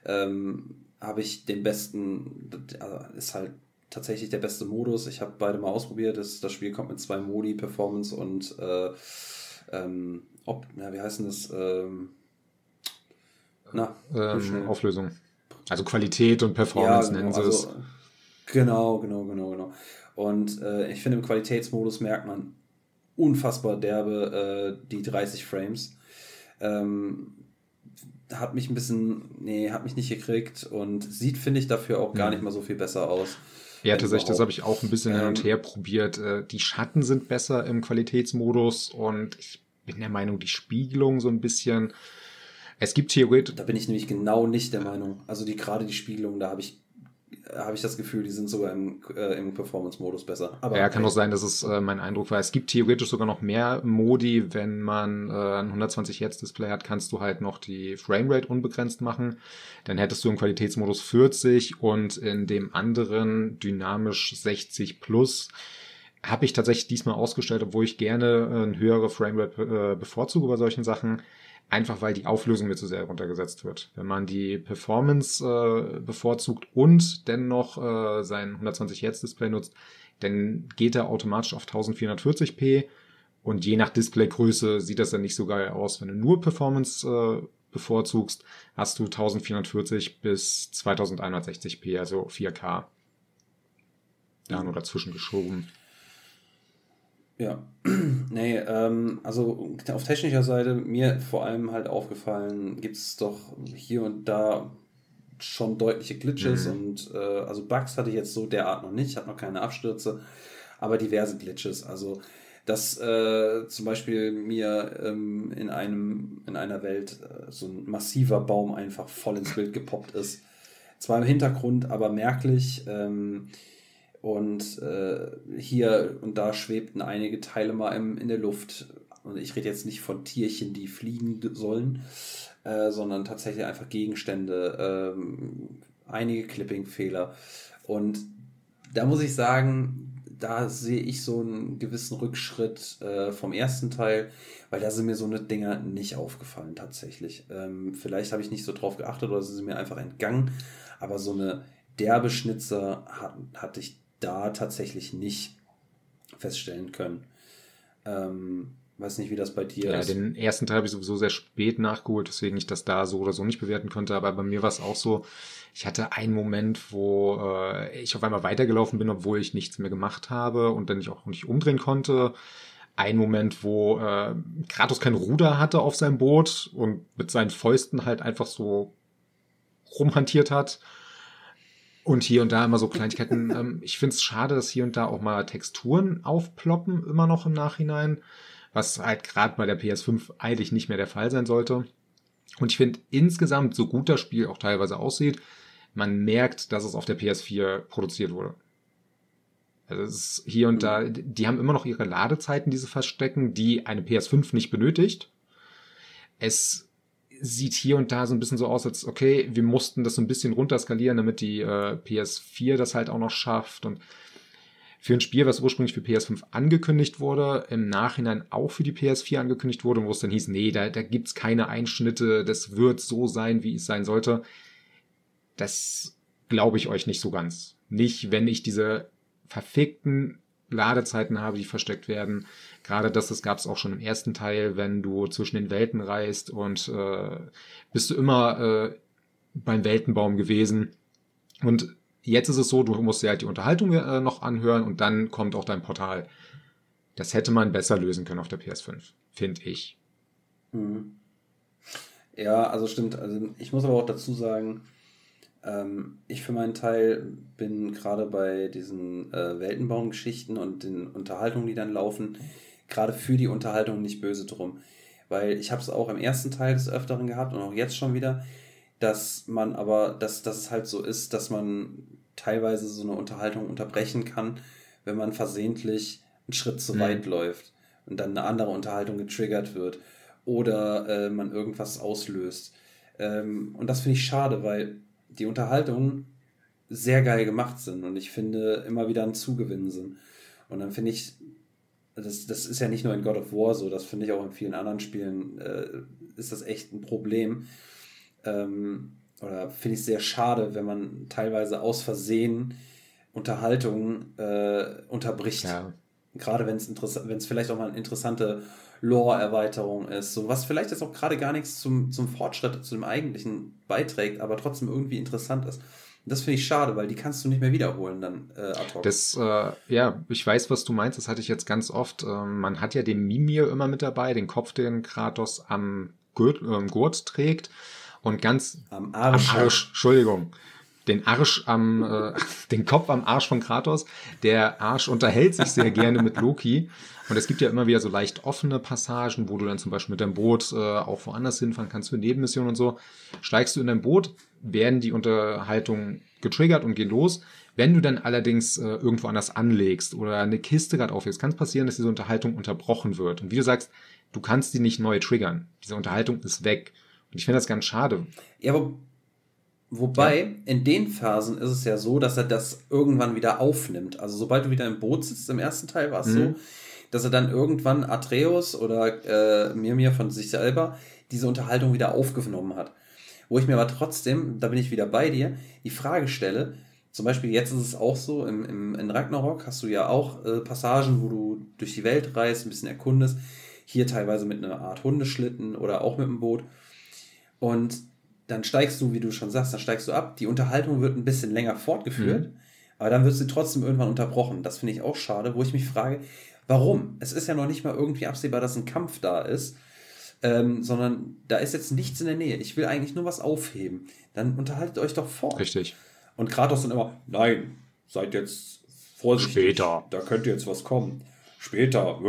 ähm, habe ich den besten, also ist halt tatsächlich der beste Modus. Ich habe beide mal ausprobiert. Das, das Spiel kommt mit zwei Modi, Performance und äh, ähm, ob, na, wie heißt denn das? Ähm, na, ähm, Auflösung. Also Qualität und Performance ja, genau, nennen sie also, es. Genau, genau, genau, genau. Und äh, ich finde, im Qualitätsmodus merkt man unfassbar derbe äh, die 30 Frames. Ähm, hat mich ein bisschen, nee, hat mich nicht gekriegt und sieht, finde ich, dafür auch gar mhm. nicht mal so viel besser aus. Ja, tatsächlich, das habe ich auch ein bisschen hin und ähm, her probiert. Äh, die Schatten sind besser im Qualitätsmodus und ich bin der Meinung, die Spiegelung so ein bisschen. Es gibt theoretisch. Da bin ich nämlich genau nicht der Meinung. Also die gerade die Spiegelung, da habe ich habe ich das Gefühl, die sind sogar im, äh, im Performance-Modus besser. Aber ja, kann auch sein, dass es äh, mein Eindruck war. Es gibt theoretisch sogar noch mehr Modi. Wenn man äh, ein 120 Hertz Display hat, kannst du halt noch die Framerate unbegrenzt machen. Dann hättest du im Qualitätsmodus 40 und in dem anderen dynamisch 60 plus. Habe ich tatsächlich diesmal ausgestellt, obwohl ich gerne äh, eine höhere Framerate äh, bevorzuge bei solchen Sachen einfach weil die Auflösung mir zu sehr runtergesetzt wird. Wenn man die Performance äh, bevorzugt und dennoch äh, sein 120 Hertz Display nutzt, dann geht er automatisch auf 1440p und je nach Displaygröße sieht das dann nicht so geil aus. Wenn du nur Performance äh, bevorzugst, hast du 1440 bis 2160p, also 4K. Da nur dazwischen geschoben. Ja, <clears throat> nee, ähm, also auf technischer Seite mir vor allem halt aufgefallen, gibt es doch hier und da schon deutliche Glitches mhm. und äh, also Bugs hatte ich jetzt so derart noch nicht, hat noch keine Abstürze, aber diverse Glitches. Also dass äh, zum Beispiel mir ähm, in einem in einer Welt äh, so ein massiver Baum einfach voll ins Bild gepoppt ist. Zwar im Hintergrund, aber merklich. Ähm, und äh, hier und da schwebten einige Teile mal im, in der Luft. Und ich rede jetzt nicht von Tierchen, die fliegen sollen, äh, sondern tatsächlich einfach Gegenstände, äh, einige Clipping-Fehler. Und da muss ich sagen, da sehe ich so einen gewissen Rückschritt äh, vom ersten Teil, weil da sind mir so eine Dinger nicht aufgefallen tatsächlich. Ähm, vielleicht habe ich nicht so drauf geachtet oder sie sind mir einfach entgangen, aber so eine derbe Schnitzer hat, hatte ich da tatsächlich nicht feststellen können. Ähm, weiß nicht, wie das bei dir ja, ist. Ja, den ersten Teil habe ich sowieso sehr spät nachgeholt, deswegen ich das da so oder so nicht bewerten konnte. Aber bei mir war es auch so, ich hatte einen Moment, wo äh, ich auf einmal weitergelaufen bin, obwohl ich nichts mehr gemacht habe und dann ich auch nicht umdrehen konnte. Ein Moment, wo äh, Kratos kein Ruder hatte auf seinem Boot und mit seinen Fäusten halt einfach so rumhantiert hat. Und hier und da immer so Kleinigkeiten. <laughs> ähm, ich finde es schade, dass hier und da auch mal Texturen aufploppen, immer noch im Nachhinein, was halt gerade bei der PS5 eigentlich nicht mehr der Fall sein sollte. Und ich finde insgesamt, so gut das Spiel auch teilweise aussieht, man merkt, dass es auf der PS4 produziert wurde. Also es ist hier und da, die haben immer noch ihre Ladezeiten, die sie verstecken, die eine PS5 nicht benötigt. Es sieht hier und da so ein bisschen so aus, als okay, wir mussten das so ein bisschen runterskalieren, damit die äh, PS4 das halt auch noch schafft und für ein Spiel, was ursprünglich für PS5 angekündigt wurde, im Nachhinein auch für die PS4 angekündigt wurde, wo es dann hieß, nee, da, da gibt's keine Einschnitte, das wird so sein, wie es sein sollte. Das glaube ich euch nicht so ganz. Nicht, wenn ich diese verfickten Ladezeiten habe, die versteckt werden. Gerade das, das gab es auch schon im ersten Teil, wenn du zwischen den Welten reist und äh, bist du immer äh, beim Weltenbaum gewesen. Und Jetzt ist es so, du musst dir halt die Unterhaltung äh, noch anhören und dann kommt auch dein Portal. Das hätte man besser lösen können auf der PS5, finde ich. Mhm. Ja, also stimmt. Also ich muss aber auch dazu sagen, ähm, ich für meinen Teil bin gerade bei diesen äh, Weltenbaum-Geschichten und den Unterhaltungen, die dann laufen, gerade für die Unterhaltung nicht böse drum. Weil ich habe es auch im ersten Teil des Öfteren gehabt und auch jetzt schon wieder, dass man aber, dass, dass es halt so ist, dass man teilweise so eine Unterhaltung unterbrechen kann, wenn man versehentlich einen Schritt zu mhm. weit läuft und dann eine andere Unterhaltung getriggert wird oder äh, man irgendwas auslöst. Ähm, und das finde ich schade, weil die Unterhaltungen sehr geil gemacht sind und ich finde immer wieder ein Zugewinn sind. Und dann finde ich, das, das ist ja nicht nur in God of War so, das finde ich auch in vielen anderen Spielen, äh, ist das echt ein Problem, ähm, oder finde ich sehr schade, wenn man teilweise aus Versehen Unterhaltung äh, unterbricht. Ja. Gerade wenn es wenn es vielleicht auch mal eine interessante Lore-Erweiterung ist, so was vielleicht jetzt auch gerade gar nichts zum, zum Fortschritt, zu dem eigentlichen beiträgt, aber trotzdem irgendwie interessant ist. Und das finde ich schade, weil die kannst du nicht mehr wiederholen dann äh, ad hoc. Das, äh, ja, ich weiß, was du meinst. Das hatte ich jetzt ganz oft. Ähm, man hat ja den Mimir immer mit dabei, den Kopf, den Kratos am Gurt, äh, Gurt trägt und ganz am Arsch, am Arsch Entschuldigung, den Arsch am, äh, <laughs> den Kopf am Arsch von Kratos. Der Arsch unterhält sich sehr gerne mit Loki. Und es gibt ja immer wieder so leicht offene Passagen, wo du dann zum Beispiel mit deinem Boot äh, auch woanders hinfahren kannst für Nebenmissionen und so. Steigst du in dein Boot, werden die Unterhaltungen getriggert und gehen los. Wenn du dann allerdings äh, irgendwo anders anlegst oder eine Kiste gerade aufhebst, kann es passieren, dass diese Unterhaltung unterbrochen wird. Und wie du sagst, du kannst die nicht neu triggern. Diese Unterhaltung ist weg. Und ich finde das ganz schade. Ja, aber wobei ja. in den Phasen ist es ja so, dass er das irgendwann wieder aufnimmt. Also sobald du wieder im Boot sitzt, im ersten Teil war es mhm. so, dass er dann irgendwann Atreus oder äh, Mirmir von sich selber diese Unterhaltung wieder aufgenommen hat. Wo ich mir aber trotzdem, da bin ich wieder bei dir, die Frage stelle, zum Beispiel jetzt ist es auch so, im, im, in Ragnarok hast du ja auch äh, Passagen, wo du durch die Welt reist, ein bisschen erkundest. Hier teilweise mit einer Art Hundeschlitten oder auch mit dem Boot. Und dann steigst du, wie du schon sagst, dann steigst du ab. Die Unterhaltung wird ein bisschen länger fortgeführt, mhm. aber dann wird sie trotzdem irgendwann unterbrochen. Das finde ich auch schade, wo ich mich frage, warum? Es ist ja noch nicht mal irgendwie absehbar, dass ein Kampf da ist, ähm, sondern da ist jetzt nichts in der Nähe. Ich will eigentlich nur was aufheben. Dann unterhaltet euch doch fort. Richtig. Und Kratos dann immer, nein, seid jetzt vorsichtig. Später. Da könnte jetzt was kommen. Später.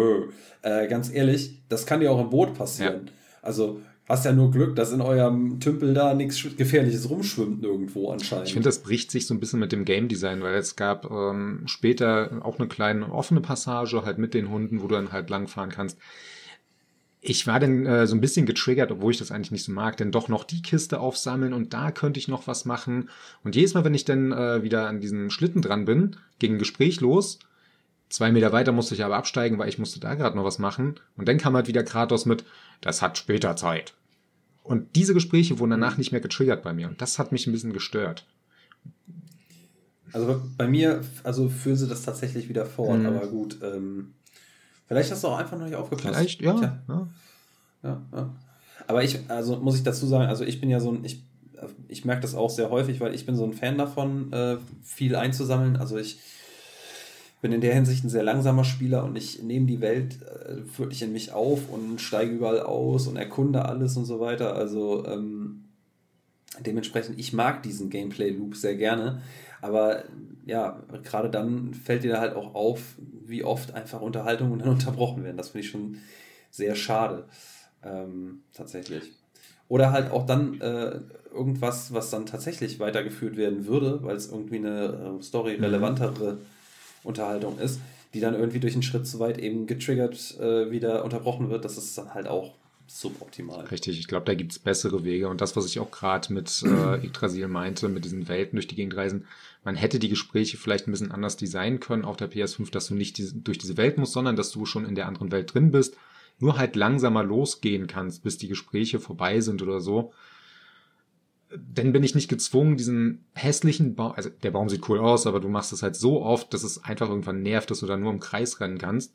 Äh, ganz ehrlich, das kann ja auch im Boot passieren. Ja. Also Hast ja nur Glück, dass in eurem Tümpel da nichts Gefährliches rumschwimmt nirgendwo anscheinend. Ich finde, das bricht sich so ein bisschen mit dem Game Design, weil es gab ähm, später auch eine kleine offene Passage halt mit den Hunden, wo du dann halt langfahren kannst. Ich war dann äh, so ein bisschen getriggert, obwohl ich das eigentlich nicht so mag, denn doch noch die Kiste aufsammeln und da könnte ich noch was machen. Und jedes Mal, wenn ich dann äh, wieder an diesen Schlitten dran bin, ging ein Gespräch los. Zwei Meter weiter musste ich aber absteigen, weil ich musste da gerade noch was machen. Und dann kam halt wieder Kratos mit, das hat später Zeit. Und diese Gespräche wurden danach nicht mehr getriggert bei mir. Und das hat mich ein bisschen gestört. Also bei mir, also führen sie das tatsächlich wieder fort, mhm. aber gut. Ähm, vielleicht hast du auch einfach noch nicht aufgepasst. Vielleicht, ja. ja. ja, ja. Aber ich, also muss ich dazu sagen, also ich bin ja so ein, ich, ich merke das auch sehr häufig, weil ich bin so ein Fan davon, äh, viel einzusammeln. Also ich bin in der Hinsicht ein sehr langsamer Spieler und ich nehme die Welt äh, wirklich in mich auf und steige überall aus und erkunde alles und so weiter. Also ähm, dementsprechend, ich mag diesen Gameplay-Loop sehr gerne. Aber ja, gerade dann fällt dir da halt auch auf, wie oft einfach Unterhaltungen dann <laughs> unterbrochen werden. Das finde ich schon sehr schade. Ähm, tatsächlich. Oder halt auch dann äh, irgendwas, was dann tatsächlich weitergeführt werden würde, weil es irgendwie eine äh, Story mhm. Unterhaltung ist, die dann irgendwie durch einen Schritt zu weit eben getriggert äh, wieder unterbrochen wird. Das ist dann halt auch suboptimal. Richtig, ich glaube, da gibt es bessere Wege. Und das, was ich auch gerade mit äh, <clears throat> Yggdrasil meinte, mit diesen Welten durch die Gegend reisen, man hätte die Gespräche vielleicht ein bisschen anders designen können auf der PS5, dass du nicht diese, durch diese Welt musst, sondern dass du schon in der anderen Welt drin bist, nur halt langsamer losgehen kannst, bis die Gespräche vorbei sind oder so. Dann bin ich nicht gezwungen, diesen hässlichen Baum, also der Baum sieht cool aus, aber du machst es halt so oft, dass es einfach irgendwann nervt, dass du da nur im Kreis rennen kannst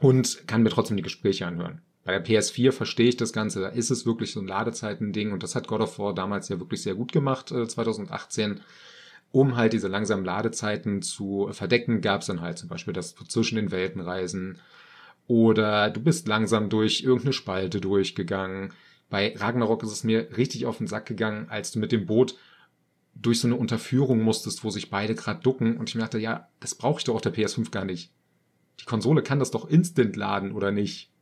und kann mir trotzdem die Gespräche anhören. Bei der PS4 verstehe ich das Ganze, da ist es wirklich so ein Ladezeiten-Ding und das hat God of War damals ja wirklich sehr gut gemacht, äh, 2018. Um halt diese langsamen Ladezeiten zu verdecken, gab es dann halt zum Beispiel das zwischen den Welten reisen oder du bist langsam durch irgendeine Spalte durchgegangen. Bei Ragnarok ist es mir richtig auf den Sack gegangen, als du mit dem Boot durch so eine Unterführung musstest, wo sich beide gerade ducken und ich mir dachte, ja, das brauche ich doch auf der PS5 gar nicht. Die Konsole kann das doch instant laden, oder nicht?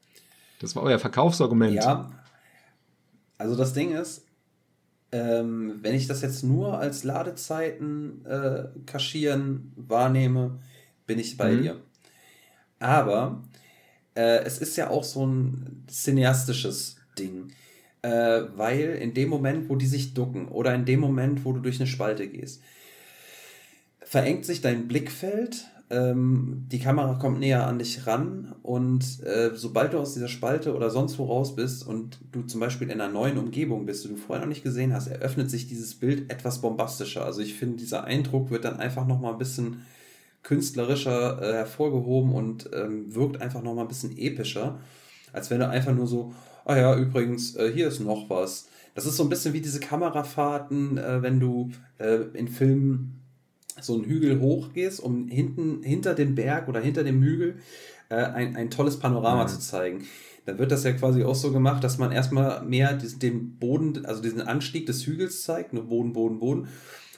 Das war euer Verkaufsargument. Ja. Also das Ding ist, ähm, wenn ich das jetzt nur als Ladezeiten äh, kaschieren wahrnehme, bin ich bei mhm. dir. Aber äh, es ist ja auch so ein cineastisches Ding. Äh, weil in dem Moment, wo die sich ducken oder in dem Moment, wo du durch eine Spalte gehst, verengt sich dein Blickfeld ähm, die Kamera kommt näher an dich ran und äh, sobald du aus dieser Spalte oder sonst wo raus bist und du zum Beispiel in einer neuen Umgebung bist, die du vorher noch nicht gesehen hast, eröffnet sich dieses Bild etwas bombastischer. Also ich finde, dieser Eindruck wird dann einfach nochmal ein bisschen künstlerischer äh, hervorgehoben und ähm, wirkt einfach nochmal ein bisschen epischer, als wenn du einfach nur so, ah ja, übrigens, äh, hier ist noch was. Das ist so ein bisschen wie diese Kamerafahrten, äh, wenn du äh, in Filmen so einen Hügel hochgehst, um hinten, hinter dem Berg oder hinter dem Hügel äh, ein, ein tolles Panorama mhm. zu zeigen. Dann wird das ja quasi auch so gemacht, dass man erstmal mehr diesen, den Boden, also diesen Anstieg des Hügels zeigt, nur Boden, Boden, Boden.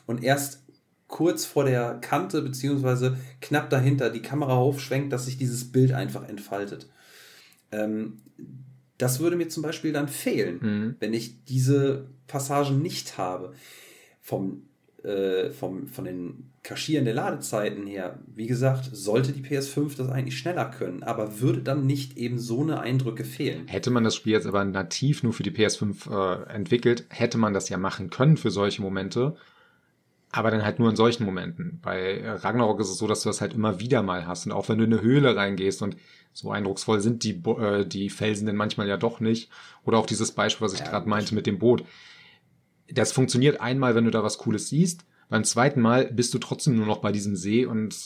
Und erst kurz vor der Kante, beziehungsweise knapp dahinter, die Kamera aufschwenkt, dass sich dieses Bild einfach entfaltet. Ähm, das würde mir zum Beispiel dann fehlen, mhm. wenn ich diese Passagen nicht habe. Vom äh, vom, von den Kaschieren der Ladezeiten her, wie gesagt, sollte die PS5 das eigentlich schneller können, aber würde dann nicht eben so eine Eindrücke fehlen. Hätte man das Spiel jetzt aber nativ nur für die PS5 äh, entwickelt, hätte man das ja machen können für solche Momente. Aber dann halt nur in solchen Momenten. Bei Ragnarok ist es so, dass du das halt immer wieder mal hast. Und auch wenn du in eine Höhle reingehst und so eindrucksvoll sind die, äh, die Felsen denn manchmal ja doch nicht. Oder auch dieses Beispiel, was ich ja, gerade meinte mit dem Boot das funktioniert einmal, wenn du da was Cooles siehst. Beim zweiten Mal bist du trotzdem nur noch bei diesem See und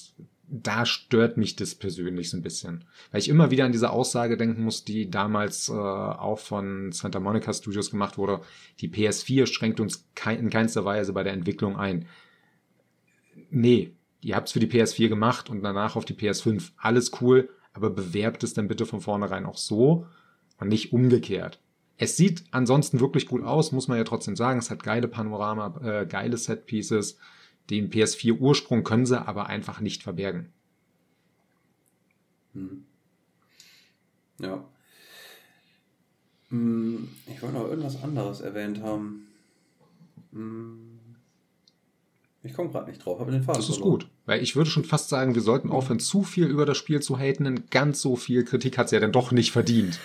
da stört mich das persönlich so ein bisschen. Weil ich immer wieder an diese Aussage denken muss, die damals äh, auch von Santa Monica Studios gemacht wurde. Die PS4 schränkt uns kein, in keinster Weise bei der Entwicklung ein. Nee, ihr habt es für die PS4 gemacht und danach auf die PS5. Alles cool, aber bewerbt es dann bitte von vornherein auch so und nicht umgekehrt. Es sieht ansonsten wirklich gut aus, muss man ja trotzdem sagen. Es hat geile Panorama, äh, geile Setpieces. Den PS4-Ursprung können sie aber einfach nicht verbergen. Hm. Ja. Hm, ich wollte noch irgendwas anderes erwähnt haben. Hm. Ich komme gerade nicht drauf, habe den Faden Das ist verloren. gut, weil ich würde schon fast sagen, wir sollten aufhören, zu viel über das Spiel zu haten, denn ganz so viel Kritik hat es ja dann doch nicht verdient.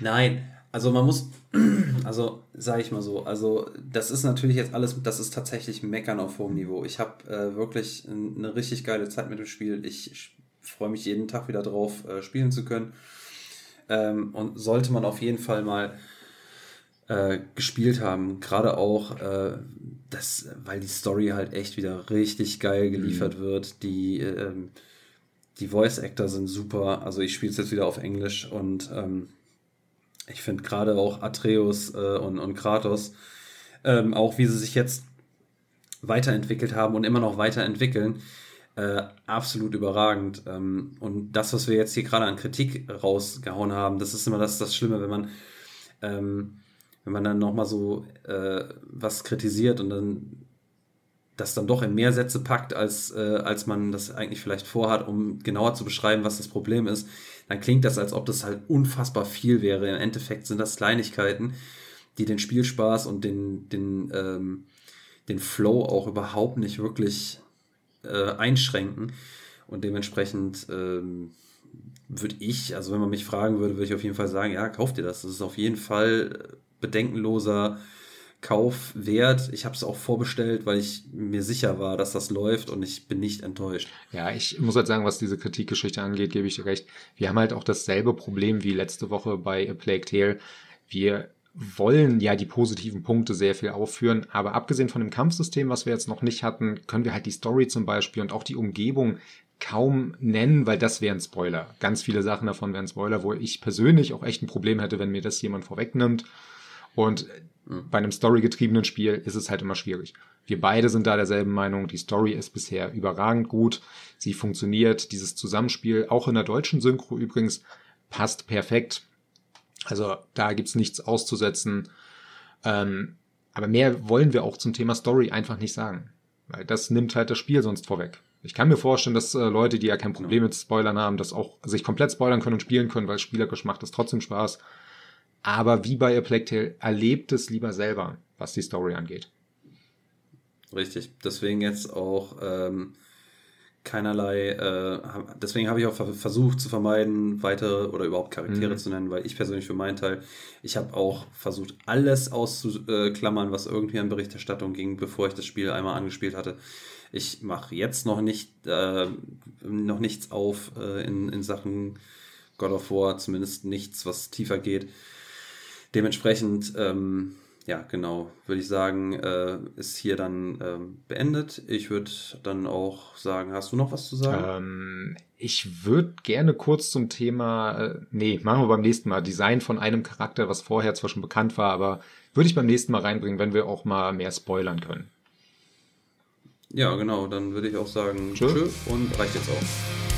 Nein, also man muss, <clears throat> also sage ich mal so, also das ist natürlich jetzt alles, das ist tatsächlich Meckern auf hohem Niveau. Ich habe äh, wirklich eine richtig geile Zeit mit dem Spiel. Ich, ich freue mich jeden Tag wieder drauf, äh, spielen zu können. Ähm, und sollte man auf jeden Fall mal äh, gespielt haben, gerade auch, äh, das, weil die Story halt echt wieder richtig geil geliefert mhm. wird. Die, ähm, die Voice Actor sind super. Also ich spiele es jetzt wieder auf Englisch und ähm, ich finde gerade auch Atreus äh, und, und Kratos, ähm, auch wie sie sich jetzt weiterentwickelt haben und immer noch weiterentwickeln, äh, absolut überragend. Ähm, und das, was wir jetzt hier gerade an Kritik rausgehauen haben, das ist immer das, das Schlimme, wenn man, ähm, wenn man dann nochmal so äh, was kritisiert und dann das dann doch in mehr Sätze packt, als, äh, als man das eigentlich vielleicht vorhat, um genauer zu beschreiben, was das Problem ist, dann klingt das, als ob das halt unfassbar viel wäre. Im Endeffekt sind das Kleinigkeiten, die den Spielspaß und den, den, ähm, den Flow auch überhaupt nicht wirklich äh, einschränken. Und dementsprechend ähm, würde ich, also wenn man mich fragen würde, würde ich auf jeden Fall sagen, ja, kauf dir das. Das ist auf jeden Fall bedenkenloser Kauf wert. Ich habe es auch vorbestellt, weil ich mir sicher war, dass das läuft und ich bin nicht enttäuscht. Ja, ich muss halt sagen, was diese Kritikgeschichte angeht, gebe ich dir recht. Wir haben halt auch dasselbe Problem wie letzte Woche bei A Plague Tale. Wir wollen ja die positiven Punkte sehr viel aufführen, aber abgesehen von dem Kampfsystem, was wir jetzt noch nicht hatten, können wir halt die Story zum Beispiel und auch die Umgebung kaum nennen, weil das wären Spoiler. Ganz viele Sachen davon wären Spoiler, wo ich persönlich auch echt ein Problem hätte, wenn mir das jemand vorwegnimmt. Und mhm. bei einem storygetriebenen Spiel ist es halt immer schwierig. Wir beide sind da derselben Meinung. Die Story ist bisher überragend gut. Sie funktioniert. Dieses Zusammenspiel, auch in der deutschen Synchro übrigens, passt perfekt. Also da gibt's nichts auszusetzen. Ähm, aber mehr wollen wir auch zum Thema Story einfach nicht sagen. Weil das nimmt halt das Spiel sonst vorweg. Ich kann mir vorstellen, dass äh, Leute, die ja kein Problem mit Spoilern haben, das auch sich komplett spoilern können und spielen können, weil spielerisch macht es trotzdem Spaß. Aber wie bei A Plague Tale, erlebt es lieber selber, was die Story angeht. Richtig. Deswegen jetzt auch ähm, keinerlei, äh, deswegen habe ich auch versucht zu vermeiden, weitere oder überhaupt Charaktere mhm. zu nennen, weil ich persönlich für meinen Teil, ich habe auch versucht, alles auszuklammern, was irgendwie an Berichterstattung ging, bevor ich das Spiel einmal angespielt hatte. Ich mache jetzt noch nicht äh, noch nichts auf äh, in, in Sachen God of War, zumindest nichts, was tiefer geht. Dementsprechend ähm, ja, genau, würde ich sagen, äh, ist hier dann ähm, beendet. Ich würde dann auch sagen, hast du noch was zu sagen? Ähm, ich würde gerne kurz zum Thema, äh, nee, machen wir beim nächsten Mal, Design von einem Charakter, was vorher zwar schon bekannt war, aber würde ich beim nächsten Mal reinbringen, wenn wir auch mal mehr spoilern können. Ja, genau, dann würde ich auch sagen, tschö, tschö und reicht jetzt auch.